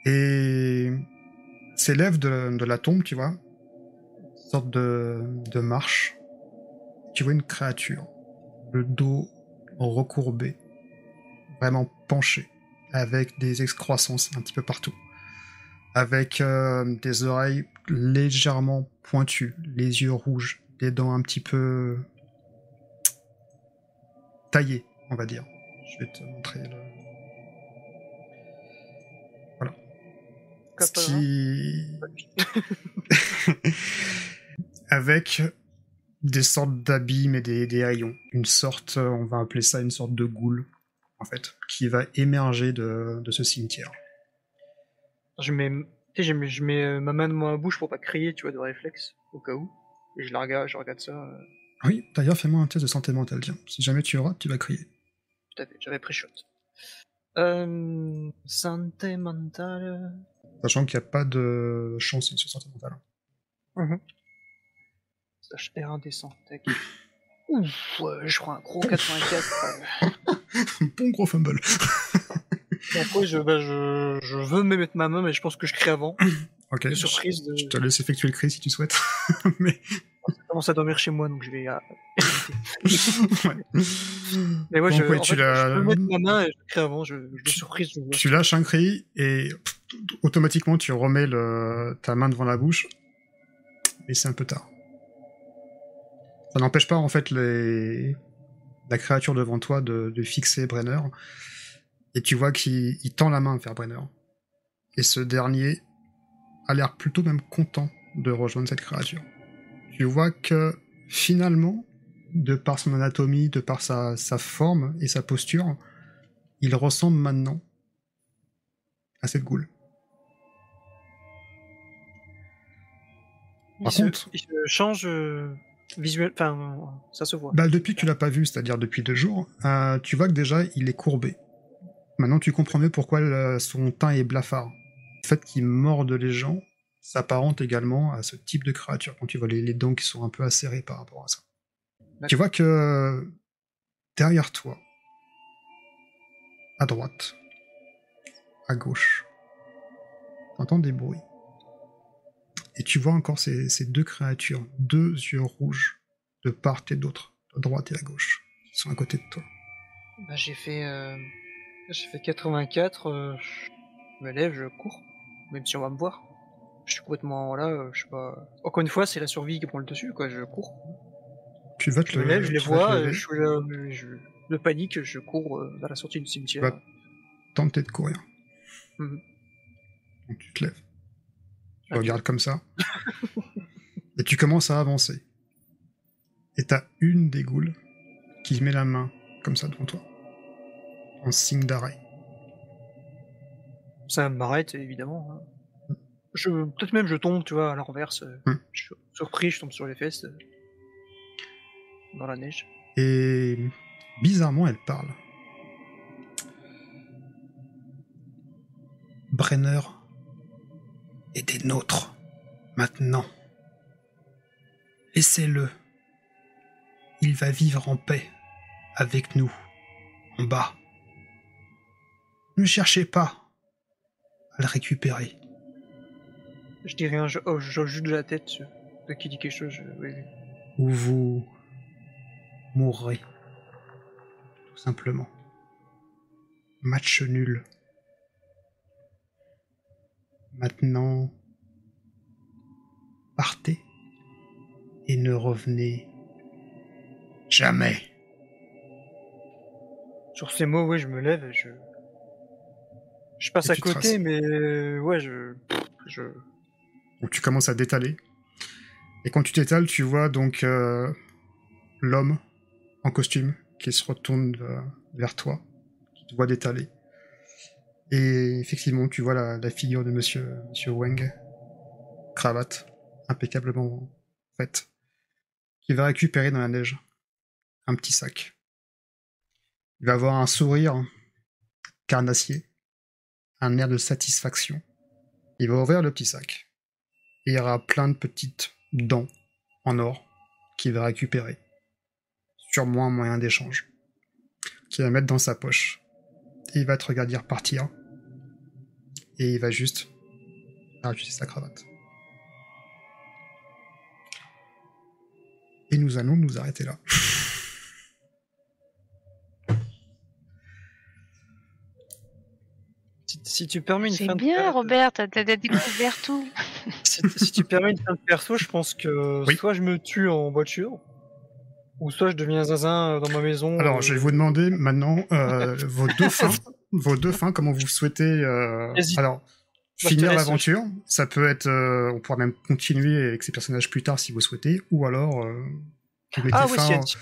Et s'élève de, de la tombe, tu vois, une sorte de, de marche. Tu vois une créature, le dos recourbé, vraiment penché, avec des excroissances un petit peu partout, avec euh, des oreilles légèrement pointues, les yeux rouges, des dents un petit peu taillées, on va dire. Je vais te montrer le. Voilà. Ce qui... avec des sortes d'abîmes et des, des haillons. Une sorte, on va appeler ça une sorte de goule, en fait, qui va émerger de, de ce cimetière. Je mets, je mets, je mets euh, ma main devant ma bouche pour pas crier, tu vois, de réflexe, au cas où. Et je la regarde, je regarde ça. euh, Oui, d'ailleurs, fais-moi un test de santé mentale, tiens. Si jamais tu rates, tu vas crier. tout à fait, j'avais pré-shot. Euh, santé mentale. Sachant qu'il n'y a pas de chance sur santé mentale. Slash R1 descend. Tac. Ouf, ouais, je crois un gros 84. bon gros fumble. Et après, je, bah, je, je veux me mettre ma main, mais je pense que je crie avant. Ok, De je, surprise, de... je te laisse effectuer le cri si tu souhaites. Mais commence à dormir chez moi, donc je vais. euh, ouais. Mais ouais, Donc, je, oui, en tu fait, je peux mettre ma main et je crie avant, je, je de surprise, je tu lâches un cri et automatiquement tu remets le, ta main devant la bouche. Et c'est un peu tard. Ça n'empêche pas en fait les, la créature devant toi de, de fixer Brenner. Et tu vois qu'il il tend la main vers Brenner. Et ce dernier a l'air plutôt même content de rejoindre cette créature. Tu vois que finalement, de par son anatomie, de par sa, sa forme et sa posture, il ressemble maintenant à cette goule. Par il, se, contre- il se change euh, visuel, enfin, ça se voit. Bah, depuis que tu l'as pas vu, c'est-à-dire depuis deux jours, euh, tu vois que déjà il est courbé. Maintenant, tu comprends mieux pourquoi le- son teint est blafard. Le fait qu'il morde les gens s'apparente également à ce type de créature. Quand tu vois les, les dents qui sont un peu acérées par rapport à ça. Tu vois que derrière toi, à droite, à gauche, t'entends des bruits. Et tu vois encore ces, ces deux créatures, deux yeux rouges, de part et d'autre, à droite et à gauche, qui sont à côté de toi. Bah, j'ai fait, euh, j'ai fait 84, euh, je me lève, je cours, même si on va me voir. Je suis complètement là, euh, je sais pas. Encore une fois, c'est la survie qui prend le dessus, quoi. Je cours. Tu vas te Je me le- lève, je les tu vas vois, je suis là, euh, je, de panique, je cours euh, vers la sortie du cimetière. Bah. tenter de courir. Mhm. Donc tu te lèves. Tu Ok. regardes comme ça. et tu commences à avancer. Et t'as une des goules qui met la main comme ça devant toi. En signe d'arrêt. Ça m'arrête, évidemment. hein. Je, peut-être même je tombe, tu vois, à l'inverse. euh, Hmm. Je suis surpris, je tombe sur les fesses. euh, dans la neige. Et bizarrement, elle parle. Brenner est des nôtres. Maintenant. Laissez-le. Il va vivre en paix avec nous, en bas. Ne cherchez pas à le récupérer. Je dis rien, je, oh, juste de la tête. de qui dit quelque chose, je, oui, oui. ou vous mourrez. Tout simplement. Match nul. Maintenant, partez et ne revenez jamais. Sur ces mots, oui, je me lève et je. Je passe Et à côté, traces. mais euh, ouais, je. Je. Donc tu commences à détaler. Et quand tu t'étales, tu vois donc euh, l'homme en costume qui se retourne euh, vers toi, qui te voit détaler. Et effectivement, tu vois la, figure de monsieur, monsieur Wang, cravate, impeccablement faite, qui va récupérer dans la neige un petit sac. Il va avoir un sourire carnassier, un air de satisfaction. Il va ouvrir le petit sac. Il y aura plein de petites dents en or qu'il va récupérer. Sûrement un moyen d'échange. Qu'il va mettre dans sa poche. Et il va te regarder repartir. Et il va juste rajuster sa cravate. Et nous allons nous arrêter là. Si, tu permets une fin de bien, per- Robert, t'as découvert tout. Si, si tu permets une fin de perso, je pense que Oui. soit je me tue en voiture, ou soit je deviens zinzin euh, dans ma maison. Alors, euh, je vais vous demander maintenant euh, vos deux fins. Vos deux fins, comment vous souhaitez. euh. Alors, finir l'aventure. Ça peut être, euh, on pourra même continuer avec ces personnages plus tard si vous souhaitez, ou alors euh, ah oui, si,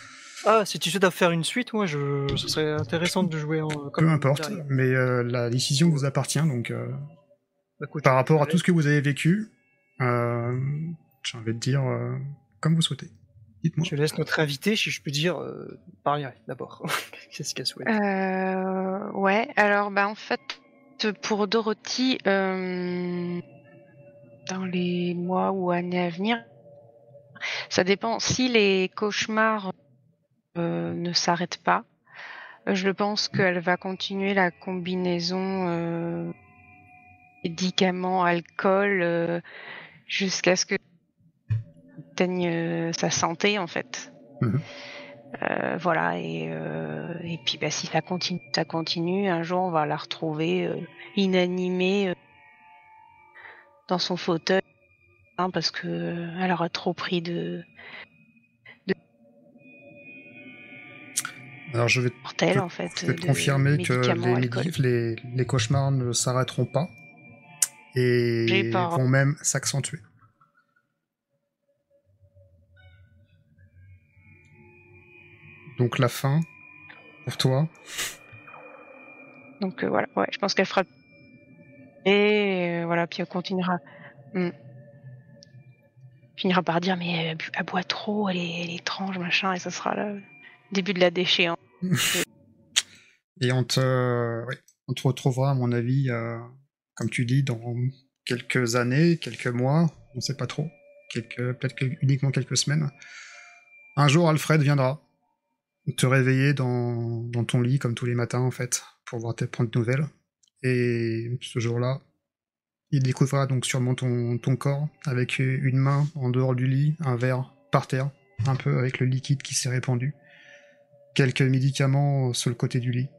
ah, si tu souhaites faire une suite, moi, je, ce serait intéressant de jouer en. Peu importe, mais euh, la décision vous appartient, donc bah, par rapport à tout ce que vous avez vécu, j'ai envie de dire comme vous souhaitez. Dites-moi. Je laisse notre invité, si je peux dire, parler d'abord. Qu'est-ce qu'elle souhaite Ouais, alors bah en fait pour Dorothy, euh, dans les mois ou années à venir, ça dépend. Si les cauchemars euh, ne s'arrêtent pas, je pense qu'elle va continuer la combinaison euh, médicaments, alcool, jusqu'à ce que atteigne sa santé en fait. Mhm. Euh, voilà et, euh, et puis bah, si ça continue, ça continue, un jour on va la retrouver euh, inanimée dans son fauteuil hein, parce que elle aura trop pris de, Alors je vais te, en fait, confirmer que les, les, cauchemars ne s'arrêteront pas et vont même s'accentuer. Donc la fin, pour toi Donc euh, voilà, ouais, je pense qu'elle fera. Et euh, voilà, puis elle continuera. Hmm. Finira par dire, mais elle, boit trop, elle est, étrange, machin, et ça sera le début de la déchéance. et on te, retrouvera, à mon avis, euh, comme tu dis, dans quelques années, quelques mois, on sait pas trop, peut-être uniquement quelques semaines. Un jour, Alfred viendra te réveiller dans, ton lit comme tous les matins en fait pour voir tes prendre de nouvelles. Et ce jour-là, il découvrira donc sûrement ton corps avec une main en dehors du lit, un verre par terre, un peu avec le liquide qui s'est répandu, quelques médicaments sur le côté du lit.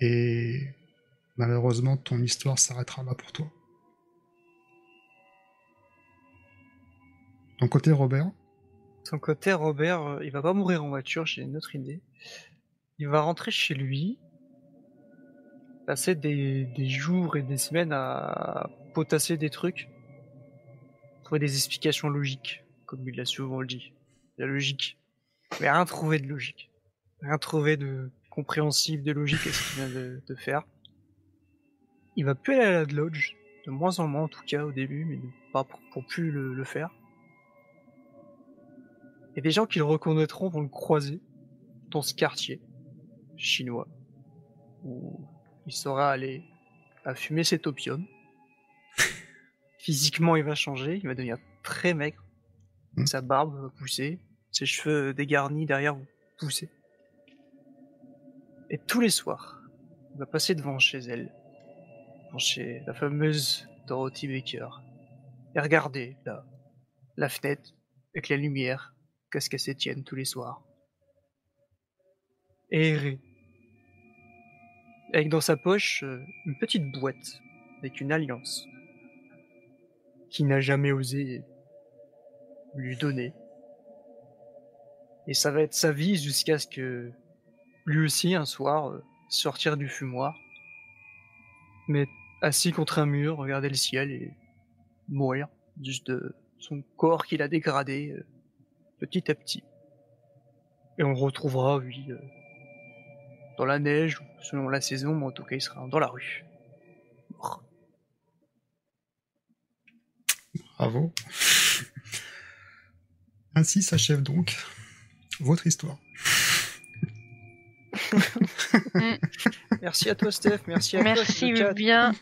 Et malheureusement, ton histoire s'arrêtera là pour toi. Ton côté, Robert? Son côté, Robert, euh, il va pas mourir en voiture, j'ai une autre idée. Il va rentrer chez lui, passer des, jours et des semaines à potasser des trucs, trouver des explications logiques, comme il a souvent dit. La logique. Mais rien trouver de logique. Rien trouver de compréhensible, de logique à ce qu'il vient de, faire. Il va plus aller à la lodge, de moins en moins en tout cas au début, mais pas pour, plus le faire. Et des gens qui le reconnaîtront vont le croiser dans ce quartier chinois où il sera allé à fumer cet opium. Physiquement, il va changer, il va devenir très maigre. Hmm. Sa barbe va pousser, ses cheveux dégarnis derrière vont pousser. Et tous les soirs, il va passer devant chez elle, devant chez la fameuse Dorothy Baker, et regarder là, la fenêtre avec la lumière qu'est-ce qu'elle s'étienne tous les soirs. Et errer. Avec dans sa poche euh, une petite boîte avec une alliance qui n'a jamais osé lui donner. Et ça va être sa vie jusqu'à ce que lui aussi un soir euh, sortir du fumoir, mais assis contre un mur, regarder le ciel et mourir juste de son corps qu'il a dégradé euh, petit à petit. Et on retrouvera, oui, euh, dans la neige, selon la saison, mais en tout cas, il sera dans la rue. Bravo. Ainsi s'achève donc votre histoire. merci à toi, Steph. Merci à merci bien.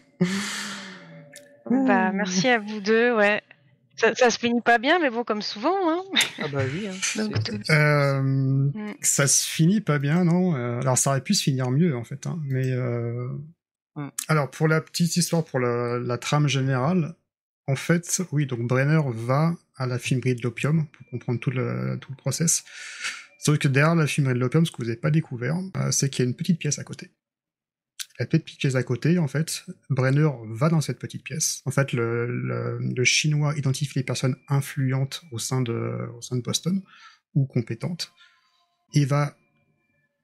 bah, merci à vous deux. Ouais. Ça, se finit pas bien, mais bon, comme souvent. Hein. Ah bah oui. Hein. Euh, mm. Ça se finit pas bien, non? Euh, Alors ça aurait pu se finir mieux, en fait. Hein. Mais euh... Mm. alors pour la petite histoire, pour la, la, trame générale, en fait, oui. Donc Brenner va à la fumerie de l'opium pour comprendre tout le tout le process. Sauf que derrière la fumerie de l'opium, ce que vous n'avez pas découvert, euh, c'est qu'il y a une petite pièce à côté la petite pièce à côté, en fait, Brenner va dans cette petite pièce. En fait, le, chinois identifie les personnes influentes au sein de, au sein de Boston, ou compétentes, et va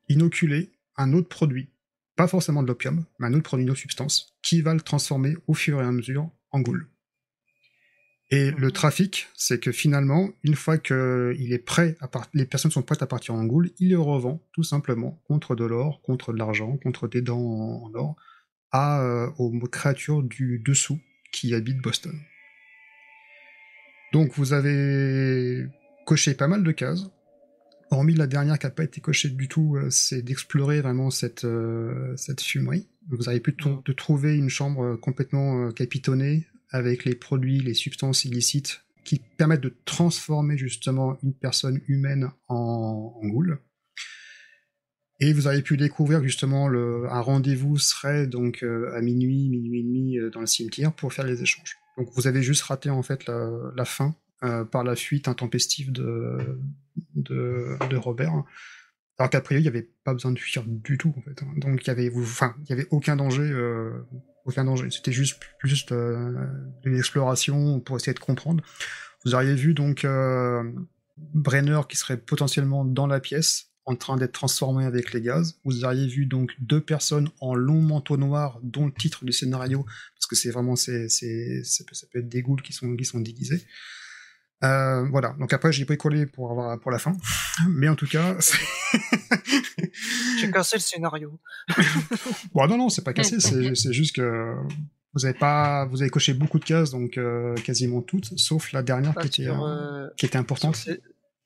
inoculer un autre produit pas forcément de l'opium, mais un autre produit, une autre substance, qui va le transformer au fur et à mesure en ghoul. Et le trafic, c'est que finalement, une fois que il est prêt, à les personnes sont prêtes à partir en ghoul, il le revend tout simplement contre de l'or, contre de l'argent, contre des dents en, or, à, euh, aux créatures du dessous qui habitent Boston. Donc vous avez coché pas mal de cases. Hormis la dernière qui n'a pas été cochée du tout, euh, c'est d'explorer vraiment cette, euh, cette fumerie. Vous avez pu de trouver une chambre complètement capitonnée, avec les produits, les substances illicites qui permettent de transformer justement une personne humaine en, en ghoul. Et vous avez pu découvrir justement le, un rendez-vous serait donc euh, à minuit, minuit et demi euh, dans le cimetière pour faire les échanges. Donc vous avez juste raté en fait la, fin euh, par la fuite intempestive de, de, Robert. Alors qu'a priori, il n'y avait pas besoin de fuir du tout en fait. Donc il y avait, enfin, avait aucun danger, aucun danger. C'était juste plus euh, de l'exploration pour essayer de comprendre. Vous auriez vu donc euh, Brenner qui serait potentiellement dans la pièce en train d'être transformé avec les gaz. Vous auriez vu donc deux personnes en long manteau noir, dont le titre du scénario, parce que c'est vraiment c'est c'est ça peut, ça peut être des ghouls qui sont qui sont déguisés. Euh, voilà. Donc après j'ai bricolé pour avoir pour la fin, mais en tout cas. j'ai cassé le scénario. bon non non c'est pas cassé, c'est c'est juste que vous avez pas vous avez coché beaucoup de cases donc euh, quasiment toutes, sauf la dernière qui était euh, qui était importante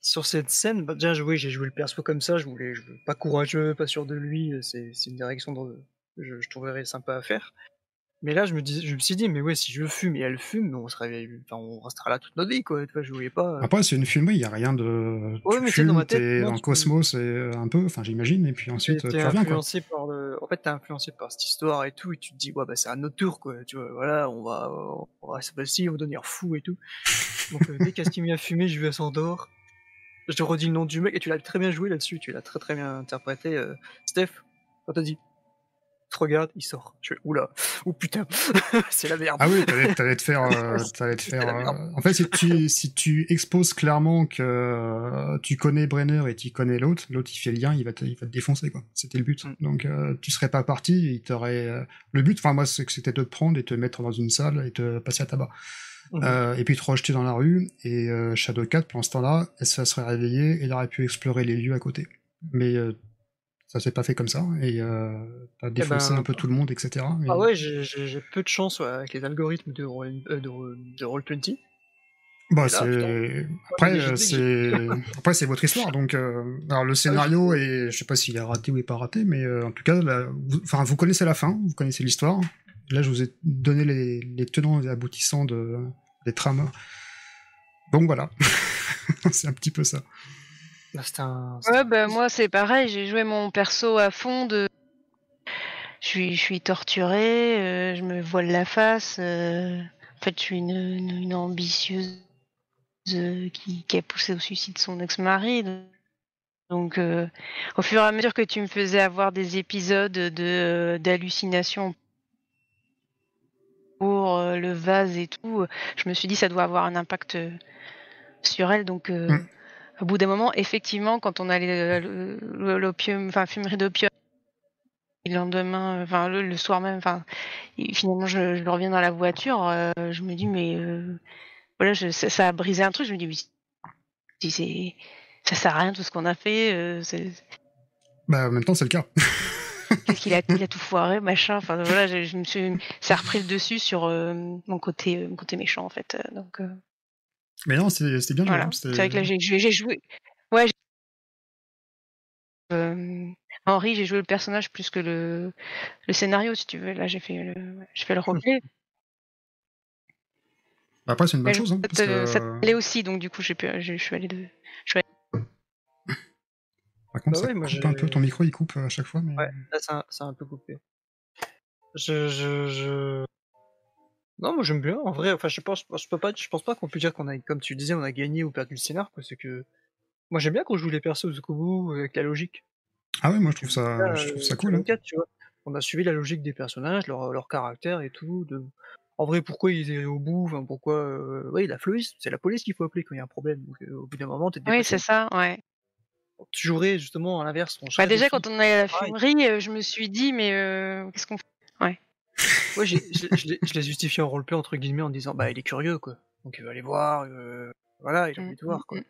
sur cette scène, bah, déjà oui, j'ai joué le perso comme ça, je voulais, je pas courageux, pas sûr de lui, c'est une direction dont je, je trouverais sympa à faire. Mais là, je me, dis, je me suis dit, mais ouais, si je fume et elle fume, on, serait, enfin, on restera là toute notre vie, quoi. Tu vois, je voulais pas. Euh. Après, c'est une fumerie, il y a rien de. Ouais, mais fumes, dans ma tête. dans le cosmos, et un peu, enfin, j'imagine, et puis ensuite, tu reviens, quoi. Par le... En fait, t'es influencé par cette histoire et tout, et tu te dis, ouais, bah, c'est un autre tour, quoi. Tu vois, voilà, on va, on va, on va devenir fou et tout. Donc, euh, dès qu'Asti a fumé, je vais à Sandor. Je te redis le nom du mec, et tu l'as très bien joué là-dessus, tu l'as très très bien interprété. Euh... Steph, on t'a dit regarde, il sort. Je fais, oula, ou putain, c'est la merde. Ah oui, t'allais te faire, euh, te faire. Euh, en fait, si tu, si tu exposes clairement que euh, tu connais Brenner et tu connais l'autre, l'autre il fait le lien, il va te, il va te défoncer quoi. C'était le but. Mm. Donc tu serais pas parti, il t'aurait. Le but, enfin moi, c'était de te prendre et te mettre dans une salle et te passer à tabac. Mm. et puis te rejeter dans la rue. Et Shadow 4, pendant ce temps-là, ça serait réveillé et il aurait pu explorer les lieux à côté. Mais ça s'est pas fait comme ça et euh, t'as eh défoncé ben, un peu tout le monde, etc. Ah ouais, j'ai peu de chance avec les algorithmes de, euh, de, de Roll20. Bah, c'est... Après, euh, c'est... Après, c'est votre histoire. Donc, euh... alors, le ah scénario, et je sais pas s'il est raté ou est pas raté, mais euh, en tout cas, vous... Enfin, vous connaissez la fin, vous connaissez l'histoire. Là, je vous ai donné les, les tenants et aboutissants de... des trames. Donc voilà, c'est un petit peu ça. Bah, ouais, bah, moi c'est pareil, j'ai joué mon perso à fond de. Je suis, je suis torturée, euh, je me voile la face. Euh, en fait, je suis une, une, ambitieuse euh, qui, qui, a poussé au suicide son ex-mari. Donc, au fur et à mesure que tu me faisais avoir des épisodes de d'hallucination pour le vase et tout, je me suis dit ça doit avoir un impact sur elle. Donc, mm au bout d'un moment, effectivement, quand on allait l'opium, enfin fumerie d'opium, le lendemain, enfin le, soir même, enfin finalement je, je, reviens dans la voiture, euh, je me dis mais euh, voilà, je, ça, a brisé un truc, je me dis oui, c'est ça sert à rien tout ce qu'on a fait. Euh, bah en même temps c'est le cas. Qu'est-ce qu'il a, il a tout foiré, machin. Enfin voilà, je, je, me suis, ça a repris le dessus sur mon côté, mon côté méchant en fait. Donc. Mais non, c'était bien joué. Hein, c'est vrai que là, j'ai joué. Ouais. Euh, Henri, j'ai joué le personnage plus que le, le scénario, si tu veux. Là, j'ai fait le, j'ai fait le roleplay. Bah, après, c'est une bonne chose. Hein, parce que... Ça allait aussi, donc du coup, j'ai je suis allé de. Je Par contre, bah ça ouais, coupe un peu. Ton micro, il coupe à chaque fois. Mais... Ouais, là, ça, ça a un peu coupé. Je, je, je... Non, moi j'aime bien. En vrai, enfin, je pense, je peux pas, je pense pas qu'on peut dire qu'on a, comme tu disais, on a gagné ou perdu le scénar, quoi. C'est que moi j'aime bien qu'on joue les persos jusqu'au bout avec la logique. Ah ouais, moi je trouve ça, je trouve ça cool. Hein. tu vois. On a suivi la logique des personnages, leur, leur caractère et tout. De... En vrai, pourquoi ils étaient au bout enfin, Pourquoi euh... Ouais, la police, c'est la police qu'il faut appeler quand il y a un problème. Donc, euh, au bout d'un moment, t'es Oui, c'est ça, ouais. tu jouerais justement à l'inverse. Bah déjà quand on est à la pareil. fumerie, euh, je me suis dit mais euh, qu'est-ce qu'on fait? Ouais, j'ai- je, je l'ai- je l'ai justifié en roleplay entre guillemets en disant bah il est curieux quoi. Donc il va aller voir, euh, voilà, il a Mm, envie de voir quoi. mm,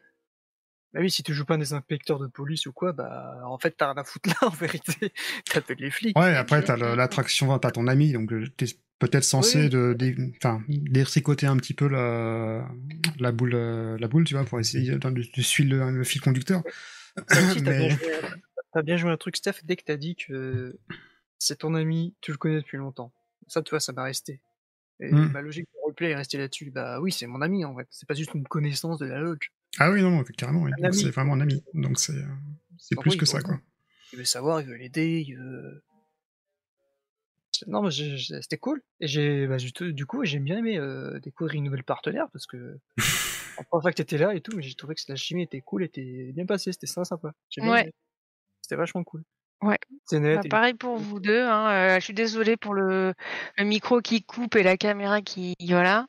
Bah oui, si tu joues pas des inspecteurs de police ou quoi, bah en fait t'as rien à foutre là en vérité. T'appelles les flics. Ouais, après, t'as l'attraction, t'as ton ami, donc euh, t'es peut-être censé Oui. de, détricoter un petit peu la, la boule, euh, la boule, tu vois, pour essayer de, de- de suivre le, le fil conducteur. T'as Mais- bien, bien joué un truc, Steph, dès que t'as dit que c'est ton ami, tu le connais depuis longtemps. Ça, tu vois, ça m'a resté. Et Mm. ma logique de roleplay est restée là-dessus. Bah oui, c'est mon ami en fait. C'est pas juste une connaissance de la lodge. Ah oui, non, carrément, oui. C'est vraiment un ami. Donc c'est, euh, c'est plus que ça, quoi. Il veut savoir, il veut l'aider, veut. Non, mais c'était cool. Et j'ai, bah, du coup, j'ai bien aimé euh, découvrir une nouvelle partenaire parce que la première fois que t'étais là et tout, mais j'ai trouvé que la chimie était cool, était bien passée, c'était ça sympa. Ouais. C'était vachement cool. Ouais. C'est net. Bah, pareil pour vous deux. Hein. euh, je suis désolée pour le, le micro qui coupe et la caméra qui voilà.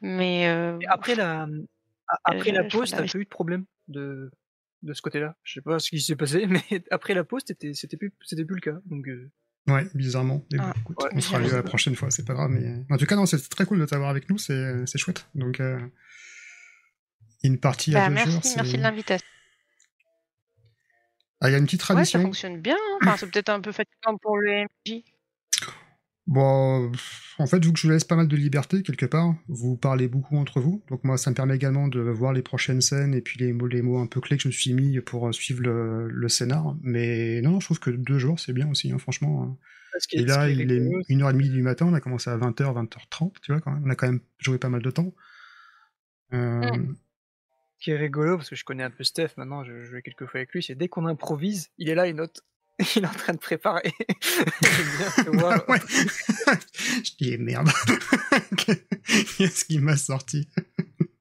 Mais euh, après la, a- après Euh, la pause, t'as eu de problème de, de ce côté-là? Je sais pas ce qui s'est passé, mais après la pause, c'était, c'était plus, c'était plus le cas. Donc, euh, Ouais, bizarrement. Mais bon, Ah, écoute, ouais, on sera mieux la prochaine fois, c'est pas grave. Mais en tout cas, non, c'est très cool de t'avoir avec nous, c'est c'est chouette. Donc, euh, une partie à bah, deux merci, jours. merci de l'invitation. Ah, il y a une petite Ouais, ça tradition. fonctionne bien. hein. Enfin, c'est peut-être un peu fatigant pour le MJ. Bon, en fait, vu que je vous laisse pas mal de liberté quelque part, vous parlez beaucoup entre vous. Donc moi, ça me permet également de voir les prochaines scènes et puis les mots, les mots un peu clés que je me suis mis pour euh, suivre le, le scénar. Mais non, je trouve que deux jours, c'est bien aussi, hein, franchement. est- Et là, il est rigolo, 1h30 du matin, on a commencé à 20h, 20h30, tu vois, quand même. On a quand même joué pas mal de temps. Euh, ce qui est rigolo, parce que je connais un peu Steph maintenant, je jouais quelques fois avec lui, c'est dès qu'on improvise, il est là, il note. Il est en train de préparer. Bien ouais. je dis eh, merde. Qu'est-ce qui m'a sorti?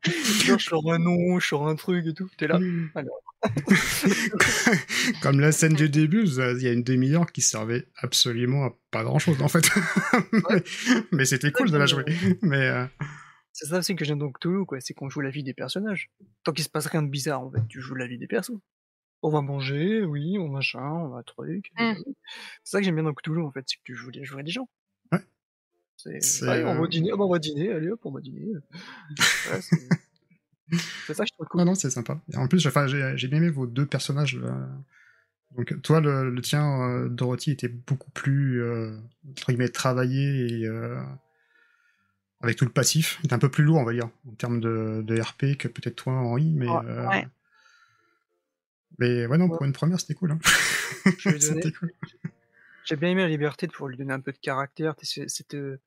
Je sors un nom, je sors un truc et tout. T'es là. Alors. Comme la scène du début, il y a une demi-heure qui servait absolument à pas grand-chose en fait. mais mais c'était cool de la jouer. Mais euh, C'est ça aussi que j'aime dans Cthulhu, quoi. C'est qu'on joue la vie des personnages. Tant qu'il se passe rien de bizarre, en fait, tu joues la vie des persos. On va manger, oui, on machin, on va truc. Mm. C'est ça que j'aime bien dans Cthulhu, en fait, c'est que tu joues les des gens. Ouais. C'est, C'est, allez, on va euh, dîner, ah on va dîner, allez hop, on va dîner. Voilà, c'est... c'est ça que je trouve cool. non, non, c'est sympa. Et en plus, enfin, j'ai j'ai bien aimé vos deux personnages. là. Donc, toi, le, le tien, euh, Dorothy, était beaucoup plus, euh, entre guillemets, travaillé et euh, avec tout le passif. Il était un peu plus lourd, on va dire, en termes de, de RP que peut-être toi, Henri. Mais, Ouais, euh, ouais. mais ouais, non, Ouais. pour une première, c'était cool. hein. C'était cool. J'ai bien aimé la liberté de pouvoir lui donner un peu de caractère, cette, euh,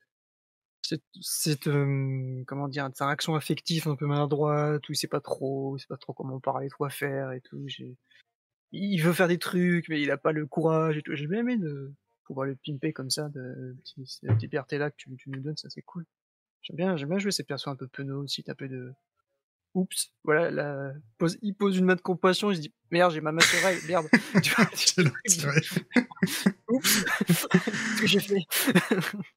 cette, cette, euh, comment dire, sa réaction affective un peu maladroite, où il sait pas trop, il sait pas trop comment parler, quoi faire et tout. Il veut faire des trucs, mais il a pas le courage et tout. J'ai bien aimé de pouvoir le pimper comme ça, de, cette liberté-là que tu, tu nous donnes, ça c'est cool. J'aime bien, j'aime bien jouer ces persos un peu penauds aussi, taper de, oups, voilà, la, pose, il pose une main de compassion, il se dit, merde, j'ai ma main sur elle, merde. Tu vois, oups, ce que j'ai fait.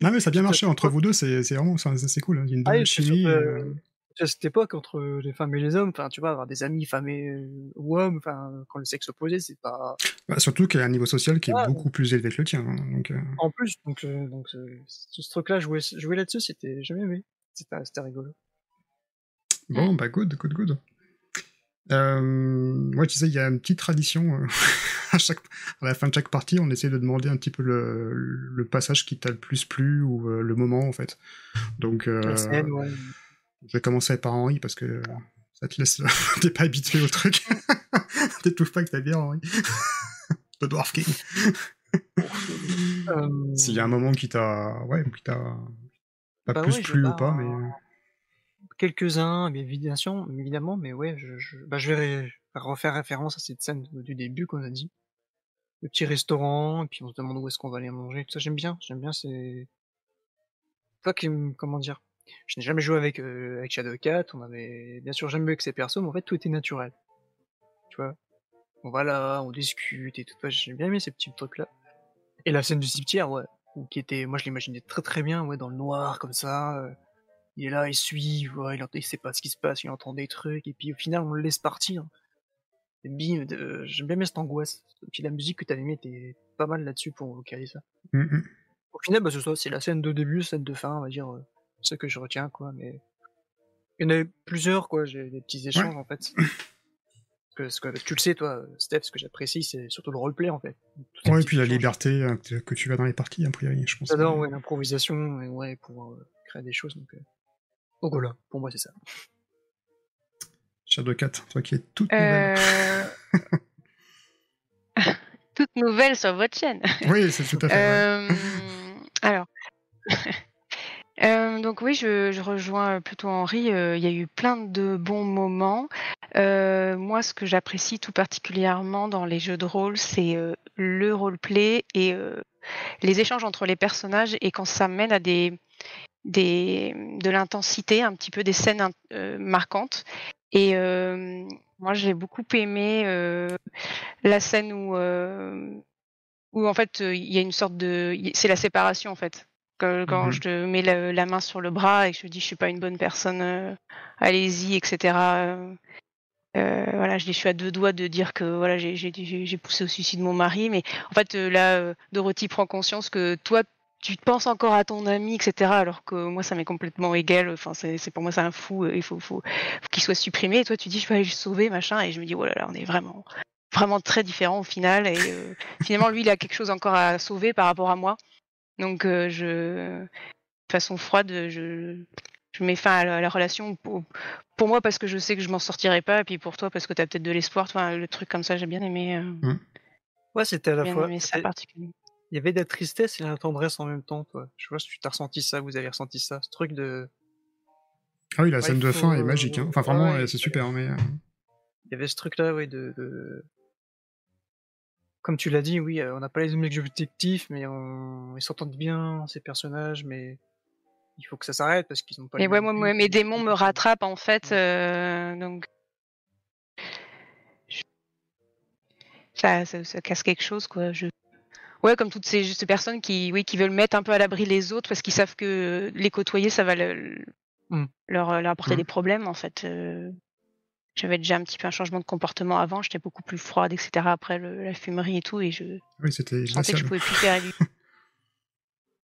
Non, mais ça a bien marché entre vous deux, c'est c'est vraiment c'est c'est cool. hein. Il y a une Ah bonne chimie. euh, à cette époque entre les femmes et les hommes, enfin tu vois, avoir des amis femmes et euh, ou hommes, enfin quand le sexe opposé, c'est pas bah, surtout qu'il y a un niveau social qui est Ah, beaucoup plus élevé que le tien. hein, donc, euh, en plus. Donc euh, donc ce, truc-là, jouer jouer là-dessus, c'était jamais aimé. C'était rigolo. Bon, bah good, good, good. Moi, tu sais, il y a une petite tradition. à, chaque, à la fin de chaque partie, on essaie de demander un petit peu le, le passage qui t'a le plus plu ou le moment, en fait. Donc, La scène, ouais. Je vais commencer par Henri parce que ça te laisse. T'es pas habitué au truc. T'étouffes pas avec ta bière, Henri. The Dwarf King. Euh, S'il y a un moment qui t'a. Ouais, qui t'a. Pas Bah plus ouais, plu ou pas, mais. euh, quelques-uns, mais évidemment, évidemment, mais ouais, je, je, bah, je vais refaire référence à cette scène du début qu'on a dit. Le petit restaurant, et puis on se demande où est-ce qu'on va aller manger, tout ça, j'aime bien, j'aime bien, c'est... Toi qui, me- comment dire, je n'ai jamais joué avec, euh, avec Shadowcat, on avait bien sûr jamais joué avec ces persos, mais en fait tout était naturel. Tu vois? On va là, on discute et tout, ouais, j'ai bien aimé ces petits trucs-là. Et la scène du cimetière, ouais, ou qui était, moi je l'imaginais très très bien, ouais, dans le noir, comme ça, euh, il est là, il suit, ouais, il, il sait pas ce qui se passe, il entend des trucs, et puis au final on le laisse partir. Et bim, j'aime bien cette angoisse. Puis la musique que t'avais mis était pas mal là-dessus pour caler ça. Mm, mm. Au final, bah, ce soit, c'est la scène de début, scène de fin, on va dire, euh, ce que je retiens, quoi, mais. Il y en a plusieurs, quoi, j'ai des petits échanges, en fait. Parce que, parce que tu le sais, toi, Steph, ce que j'apprécie, c'est surtout le roleplay, en fait. Ces Ouais, et puis la liberté euh, que que tu as dans les parties, a priori, je pense. J'adore, ouais, l'improvisation, et ouais, pour euh, créer des choses, donc. Euh... Donc voilà, pour moi, c'est ça. Shadow 4, toi qui es toute nouvelle. Euh... Toute nouvelle sur votre chaîne. Oui, c'est tout à fait. vrai. Euh, alors. Euh, donc oui, je, rejoins plutôt Henri. euh, Il y a eu plein de bons moments. Euh, moi, ce que j'apprécie tout particulièrement dans les jeux de rôle, c'est euh, le roleplay et euh, les échanges entre les personnages et quand ça mène à des, des de l'intensité, un petit peu des scènes euh, marquantes. Et euh, moi, j'ai beaucoup aimé euh, la scène où euh, où en fait euh, il y a une sorte de c'est la séparation en fait quand, quand Mhm. je te mets la, la main sur le bras et que je te dis je suis pas une bonne personne euh, allez-y etc euh, euh, voilà je, suis à deux doigts de dire que voilà j'ai poussé au suicide mon mari mais en fait là Dorothy prend conscience que toi tu penses encore à ton ami etc alors que moi ça m'est complètement égal enfin c'est pour moi c'est un fou il faut faut, faut qu'il soit supprimé et toi tu dis je vais aller le sauver machin et je me dis oh là là on est vraiment vraiment très différents au final et euh, finalement lui il a quelque chose encore à sauver par rapport à moi donc euh, je de façon froide je je mets fin à la, à la relation pour, pour moi parce que je sais que je m'en sortirai pas et puis pour toi parce que tu as peut-être de l'espoir enfin le truc comme ça j'ai bien aimé euh, Ouais, c'était à la bien fois. aimé ça particulièrement Il y avait de la tristesse et de la tendresse en même temps, toi. Je vois si tu t'as ressenti ça, vous avez ressenti ça. Ce truc de. Ah oui, la Ouais, scène de faut- fin est magique. hein. Enfin, vraiment, ouais, c'est super. Mais euh, Il y avait ce truc-là, oui, de, de- Comme tu l'as dit, oui, euh, on n'a pas les mêmes objectifs, mais on... ils s'entendent bien, ces personnages, mais il faut que ça s'arrête parce qu'ils n'ont pas les ouais moi, mes démons me rattrapent en fait euh, donc je- ça, ça, ça casse quelque chose quoi je Ouais, comme toutes ces, ces personnes qui, oui, qui veulent mettre un peu à l'abri les autres parce qu'ils savent que les côtoyer, ça va le- Mm. leur, leur apporter Mm. des problèmes, en fait. Euh, J'avais déjà un petit peu un changement de comportement avant, j'étais beaucoup plus froide, etc. après le- la fumerie et tout, et je oui, c'était je sentais que je pouvais plus faire élu.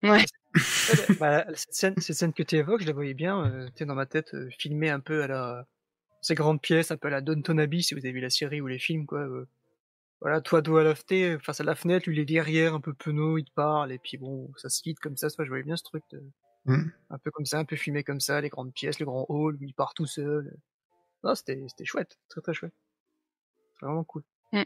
Ouais, Ouais, bah, cette, scène, cette scène que tu évoques, je la voyais bien, euh, tu sais, dans ma tête, euh, filmée un peu à la. Ces grandes pièces, un peu à la Downton Abbey, si vous avez vu la série ou les films, quoi. euh. Voilà, toi, dos à la fenêtre, face à la fenêtre, lui, il est derrière, un peu penaud, il te parle, et puis bon, ça se vide comme ça, ça, je voyais bien ce truc, de- Mm. un peu comme ça, un peu filmé comme ça, les grandes pièces, le grand hall, où il part tout seul. Non, c'était c'était chouette, très très chouette. C'est vraiment cool. Mm.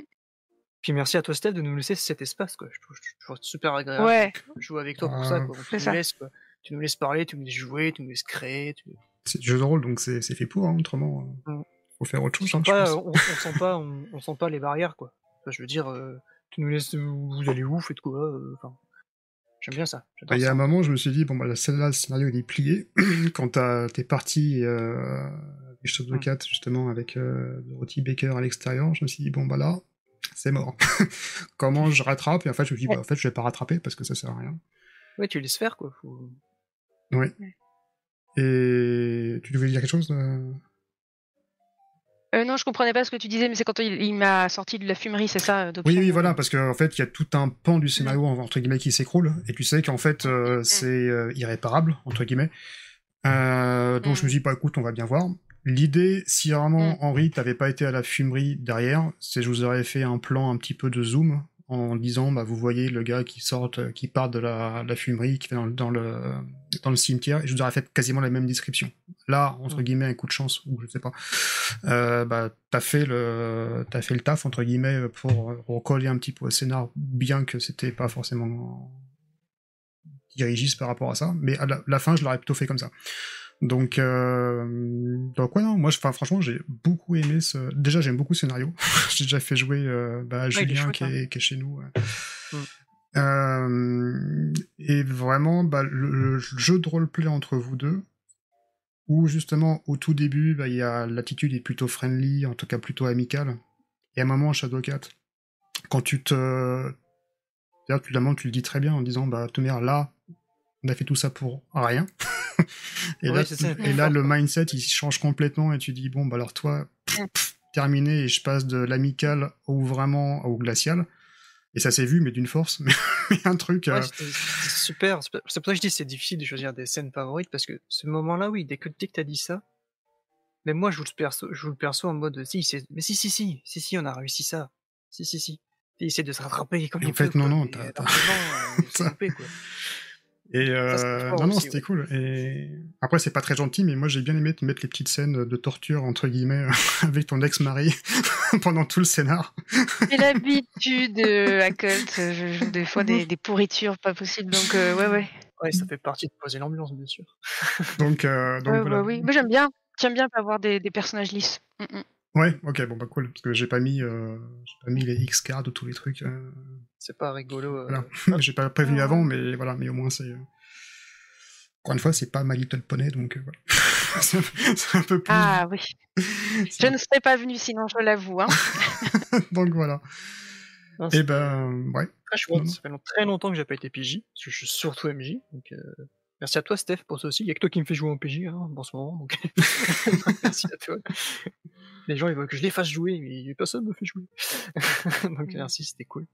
Puis merci à toi, Steph, de nous laisser cet espace, quoi. Je trouve, je trouve super agréable ouais, de jouer avec toi pour ça, quoi. Tu nous ça. laisses, quoi. Tu nous laisses parler, tu nous laisses jouer, tu nous laisses créer. Tu... C'est du jeu de rôle, donc c'est c'est fait pour. hein, autrement, euh, Mm. faut faire autre On, chose. sent hein, je pas, pense. on, on sent pas, on, on sent pas les barrières, quoi. Enfin, je veux dire, euh, tu nous laisses, vous allez où, faites quoi. euh, Enfin, j'aime bien ça. Bah, Il y a un moment, je me suis dit, bon, bah, là, celle-là, le scénario, il est plié. Quand t'es parti euh, des Shadow Mm. 4, justement, avec euh, Dorothy Baker à l'extérieur, je me suis dit, bon, bah là, c'est mort. Comment je rattrape? Et en fait, je me suis dit, bah, en fait, je vais pas rattraper parce que ça sert à rien. Ouais, tu laisses faire, quoi. Faut... Et tu devais dire quelque chose euh? Euh, non, je comprenais pas ce que tu disais, mais c'est quand il, il m'a sorti de la fumerie, c'est ça Oui, oui, voilà, parce qu'en fait, il y a tout un pan du scénario, entre guillemets, qui s'écroule, et tu sais qu'en fait, euh, Mm. c'est euh, irréparable, entre guillemets. Euh, donc je me Mm. dis, bah écoute, on va bien voir. L'idée, si vraiment, Mm. Henri, t'avais pas été à la fumerie derrière, c'est je vous aurais fait un plan un petit peu de zoom, en disant, bah vous voyez le gars qui sort, euh, qui part de la, la fumerie, qui va dans, le- dans le, dans le cimetière, et je vous aurais fait quasiment la même description. Là, entre Mm. guillemets, un coup de chance, ou je sais pas, euh, bah t'as fait le, t'as fait le taf entre guillemets pour recoller un petit peu au scénar, bien que c'était pas forcément dirigiste par rapport à ça, mais à la, la fin, je l'aurais plutôt fait comme ça. Donc, euh, donc ouais, non, moi, enfin, franchement, j'ai beaucoup aimé ce. Déjà, j'aime beaucoup ce scénario. j'ai déjà fait jouer euh, bah, est Julien chouette, qui, hein. est, qui est chez nous. Mm. Euh, et vraiment, bah, le, le jeu de roleplay entre vous deux, où justement, au tout début, bah, il y a l'attitude est plutôt friendly, en tout cas plutôt amicale. Et à un moment, Shadow 4, quand tu te. D'ailleurs, tu, tu le dis très bien en disant, bah, Tomer, là, on a fait tout ça pour rien. et là, et le mindset, il change complètement et tu dis, bon, bah alors toi, pff, pff, terminé et je passe de l'amical au vraiment au glacial. Et ça s'est vu, mais d'une force, mais, un truc. Ouais, euh, super. C'est pour ça que je dis c'est difficile de choisir des scènes favorites parce que ce moment-là, oui, dès que, dès que t'as dit ça, mais moi je joue le perso, je joue le perso en mode si, mais si, si, si, si, si, on a réussi ça. Si, si, si. Il essaie de se rattraper comme Et il en fait, peut, non, quoi, non, t'as- euh, Et euh, non, non, c'était ouais. cool. Et après, c'est pas très gentil, mais moi j'ai bien aimé te mettre les petites scènes de torture entre guillemets avec ton ex-mari pendant tout le scénar. J'ai l'habitude euh, à Cult, je joue des fois des, des pourritures pas possibles, donc euh, ouais, ouais. Ouais, ça fait partie de poser l'ambiance, bien sûr. Donc, euh, donc Ouais, voilà. bah oui. Moi j'aime bien, j'aime bien avoir des, des personnages lisses. Mm, mm. Ouais, ok, bon bah cool, parce que j'ai pas mis, euh, j'ai pas mis les X cards ou tous les trucs. euh, C'est pas rigolo. euh, Voilà. j'ai pas prévenu avant, mais voilà, mais au moins c'est. euh, Encore une fois, c'est pas My Little Pony, donc euh, voilà. c'est un- peu plus. Ah oui, je ne serais pas venue sinon, je l'avoue. Hein. donc voilà. non, Et c'est ben, ouais. très chouette. Ça fait long- très longtemps que j'ai pas été PJ, parce que je suis surtout MJ. Donc, euh, merci à toi, Steph, pour ça aussi. Il y a que toi qui me fais jouer en PJ hein, en ce moment. Donc, merci à toi. Les gens, ils veulent que je les fasse jouer, mais personne me fait jouer. donc, merci, c'était cool.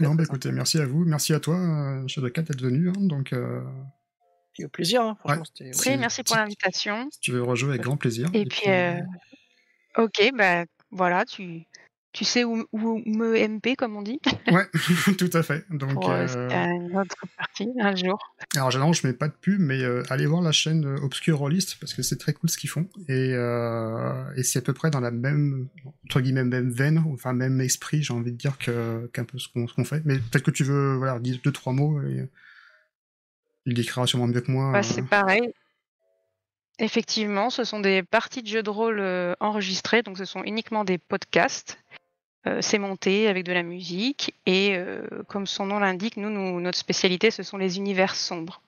Non, bah écoutez, merci à vous, merci à toi, euh, Shadowcat, d'être venu. hein, donc, euh, au plaisir, hein, franchement, Oui, merci pour l'invitation. si tu veux rejouer avec grand plaisir. Et puis, euh, ok, bah voilà, tu, tu sais où, où me MP, comme on dit, Ouais, tout à fait. Donc, pour euh, euh, une autre partie un jour. alors généralement, je mets pas de pub, mais euh, allez voir la chaîne euh, Obscure Rollist parce que c'est très cool ce qu'ils font et, euh, et c'est à peu près dans la même entre guillemets même veine, enfin même esprit, j'ai envie de dire que qu'un peu ce qu'on fait. Mais peut-être que tu veux voilà dire deux trois mots et il décrira sûrement mieux que moi. Bah, c'est pareil. Effectivement, ce sont des parties de jeux de rôle enregistrées, donc ce sont uniquement des podcasts. Euh, c'est monté avec de la musique et euh, comme son nom l'indique, nous, nous, notre spécialité, ce sont les univers sombres.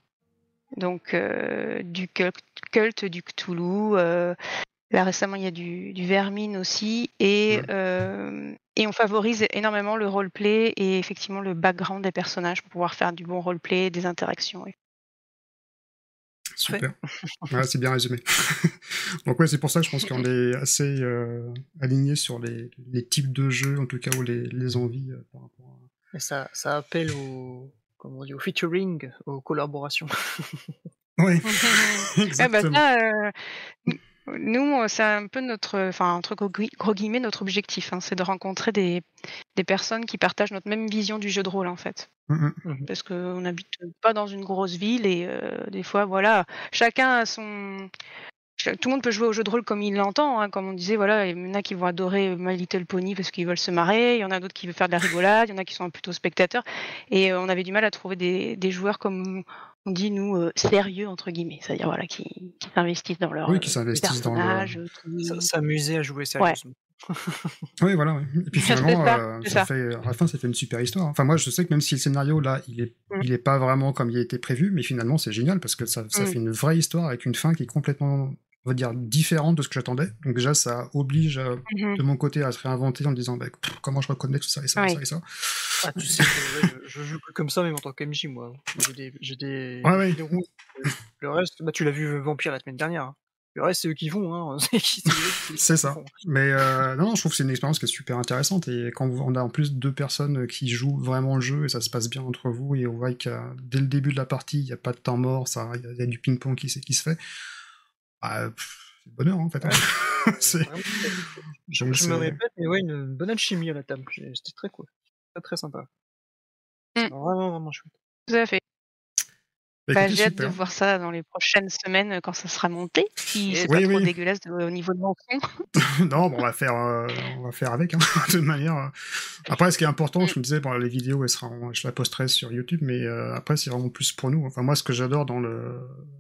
Donc euh, du cult, culte, du Cthulhu. là récemment, il y a du, du Vermine aussi et Ouais. euh, et on favorise énormément le roleplay et effectivement le background des personnages pour pouvoir faire du bon roleplay, des interactions. et Super. Ouais, c'est bien résumé. Donc ouais, c'est pour ça que je pense qu'on est assez euh, aligné sur les, les types de jeux, en tout cas, ou les, les envies euh, par rapport à... Et ça, ça appelle au, comment on dit, au featuring, aux collaborations. Oui, Ouais, bah exactement. ça, euh, nous, euh, c'est un peu notre, enfin, entre gros gui- gros guillemets, notre objectif, hein, c'est de rencontrer des, des personnes qui partagent notre même vision du jeu de rôle, en fait. Mm, mm. Parce qu'on n'habite pas dans une grosse ville et euh, des fois, voilà, chacun a son. Tout le monde peut jouer au jeu de rôle comme il l'entend, hein, comme on disait, voilà, il y en a qui vont adorer My Little Pony parce qu'ils veulent se marrer, il y en a d'autres qui veulent faire de la rigolade, il y en a qui sont plutôt spectateurs, et euh, on avait du mal à trouver des, des joueurs comme on dit nous euh, sérieux entre guillemets, c'est-à-dire voilà qui, qui s'investissent dans leur Oui, qui euh, s'investissent dans le- personnage, euh, qui- S'amuser à jouer sérieusement. Oui, voilà. ouais. Et puis C'est finalement, ça, euh, c'est ça ça. fait, à la fin, ça fait une super histoire. Enfin, moi, je sais que même si le scénario, là, il est, Mm. il est pas vraiment comme il a été prévu, mais finalement, c'est génial parce que ça, ça Mm. fait une vraie histoire avec une fin qui est complètement, on va dire, différente de ce que j'attendais. Donc déjà, ça oblige euh, Mhm. de mon côté à se réinventer en me disant, bah, pff, comment je reconnais tout ça et ça et ça et ça. Ah, tu sais que ouais, je, je joue que comme ça, même en tant qu'MJ, moi. J'ai des, j'ai des, Ouais, ouais. des roues. Le reste, bah, tu l'as vu Vampire la semaine dernière. hein. Le reste, c'est eux qui vont. Hein. C'est ça. font. Mais euh, non, non, je trouve que c'est une expérience qui est super intéressante et quand on a en plus deux personnes qui jouent vraiment le jeu et ça se passe bien entre vous et on voit que dès le début de la partie, il n'y a pas de temps mort, ça, il y a- il y, a du ping-pong qui se fait. Bah, c'est le bonheur en fait. hein. Vraiment, je, me répète, mais ouais, une bonne alchimie à la table. C'était très cool. Très, très sympa. Mm. Vraiment, vraiment chouette. Tout à fait. Bah, Bah, J'ai hâte de voir ça dans les prochaines semaines euh, quand ça sera monté, si c'est Oui, pas trop dégueulasse de- au niveau de mon son. non, bon, on va faire, euh, on va faire avec, hein, de toute manière. euh. Après, ce qui est important, je me disais, bon, les vidéos, elles seront, je la posterai sur YouTube, mais euh, après, c'est vraiment plus pour nous. Enfin, moi, ce que j'adore dans le, Mm.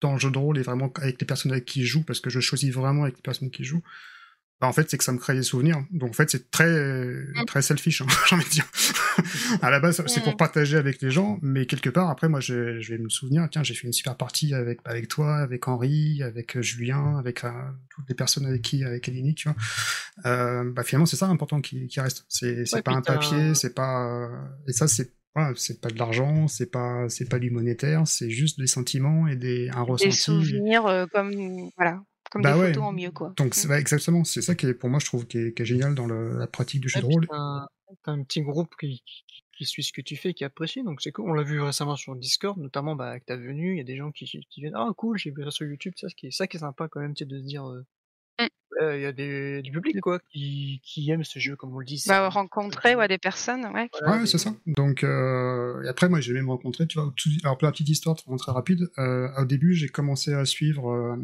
Dans le jeu de rôle et vraiment avec les personnes avec qui je joue, parce que je choisis vraiment avec les personnes qui jouent, bah, en fait, c'est que ça me crée des souvenirs. Donc, en fait, c'est très, très selfish, hein, j'ai envie de dire. à la base, c'est pour Mm. partager avec les gens, mais quelque part, après, moi, je, je vais me souvenir, tiens, j'ai fait une super partie avec, avec toi, avec Henri, avec euh, Julien, avec euh, toutes les personnes avec qui, avec Elini, tu vois. Euh, bah, finalement, c'est ça l'important qui, qui reste. C'est Ouais, pas un papier, c'est pas, et ça, c'est, voilà, c'est pas de l'argent, c'est pas, c'est pas du monétaire, c'est juste des sentiments et des, un Des ressenti. souvenirs euh, comme voilà, Comme Bah des ouais. photos en mieux, quoi. Donc c'est- ouais, exactement, c'est ça qui est pour moi je trouve qui est, qui est génial dans le- la pratique du jeu Ouais, de rôle. T'as un, un petit groupe qui, qui, qui suit ce que tu fais, qui apprécie, donc c'est cool. On l'a vu récemment sur Discord, notamment bah, avec ta venue, il y a des gens qui, qui viennent Ah cool, j'ai vu ça sur YouTube, ça, ce qui est, ça qui est sympa quand même, tu sais, de se dire euh, Il y a des, du public quoi, qui, qui aime ce jeu, comme on le dit. Bah, rencontrer ouais, des personnes, ouais. voilà, Ouais, des- c'est ça. Donc, euh, et après, moi, j'ai même rencontré, tu vois, tout- alors pour la petite histoire, vraiment très rapide, euh, au début, j'ai commencé à suivre euh,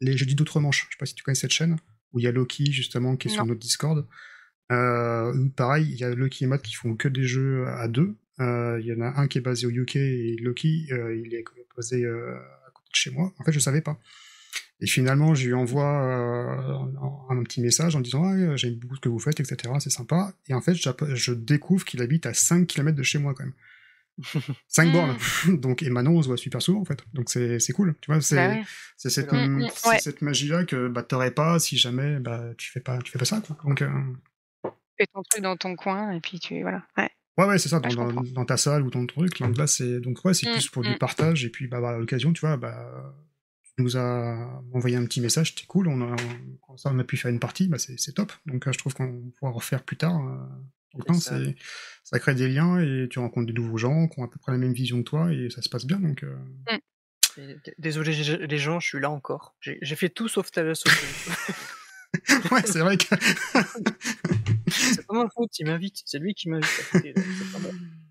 les Jeudis d'Outre-Manche. Je sais pas si tu connais cette chaîne, où il y a Loki, justement, qui est sur notre Discord. Euh, pareil, il y a Loki et Matt qui font que des jeux à deux. Euh, Il y en a un qui est basé au UK et Loki, euh, il est basé euh, à côté de chez moi. En fait, je savais pas. Et finalement, je lui envoie euh, un, petit message en disant ah, j'aime beaucoup ce que vous faites, etc. C'est sympa. Et en fait, je découvre qu'il habite à 5 km de chez moi quand même. 5 Mm. bornes. Donc, et maintenant, on se voit super souvent en fait. Donc, c'est cool. Tu vois, c'est Bah ouais. c'est cette, Mm, mm, ouais. cette magie-là que bah, t'aurais pas si jamais bah, tu fais pas, tu fais pas ça. Quoi. Donc, euh, Fais ton truc dans ton coin et puis tu. Voilà. Ouais. Ouais, ouais, c'est ça, dans, ta salle ou ton truc. Donc là, c'est donc ouais, c'est Mm, plus pour du partage. Et puis, bah, bah, à l'occasion, tu vois, bah, tu nous as envoyé un petit message, c'était cool. On a, ça, on a pu faire une partie, bah, c'est c'est top. Donc, euh, je trouve qu'on pourra refaire plus tard. euh, donc, C'est non, ça. c'est ça crée des liens et tu rencontres des nouveaux gens qui ont à peu près la même vision que toi et ça se passe bien. Donc, euh, d- Désolé les gens, je suis là encore. J'ai j'ai fait tout sauf Thalasso. ouais, c'est vrai que. c'est pas ma faute, il m'invite, c'est lui qui m'invite.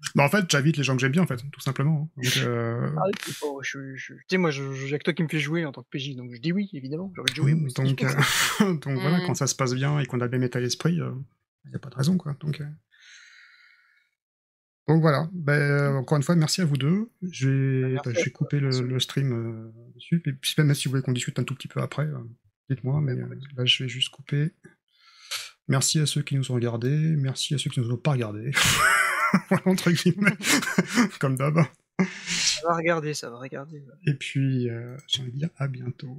À bah, en fait, j'invite les gens que j'aime bien, en fait, tout simplement. hein. Donc, euh, Ah je, je- tu sais, moi, je, je, y a que toi qui me fais jouer en tant que PJ, donc je dis oui, évidemment, donc, euh, donc voilà, quand ça se passe bien et qu'on a le même état d'esprit, il n'y a pas de raison, quoi. Donc, euh, donc voilà. Ben, euh, encore une fois, merci à vous deux. Je vais, Merci ben, à je vais toi. couper le, stream euh, dessus. Et puis, même si vous voulez qu'on discute un tout petit peu après, euh, dites-moi. Mais euh, là, je vais juste couper. Merci à ceux qui nous ont regardés. Merci à ceux qui nous ont pas regardés. voilà, entre guillemets. Comme d'hab. Ça va regarder, ça va regarder. ouais. Et puis, euh, j'ai envie de dire à bientôt.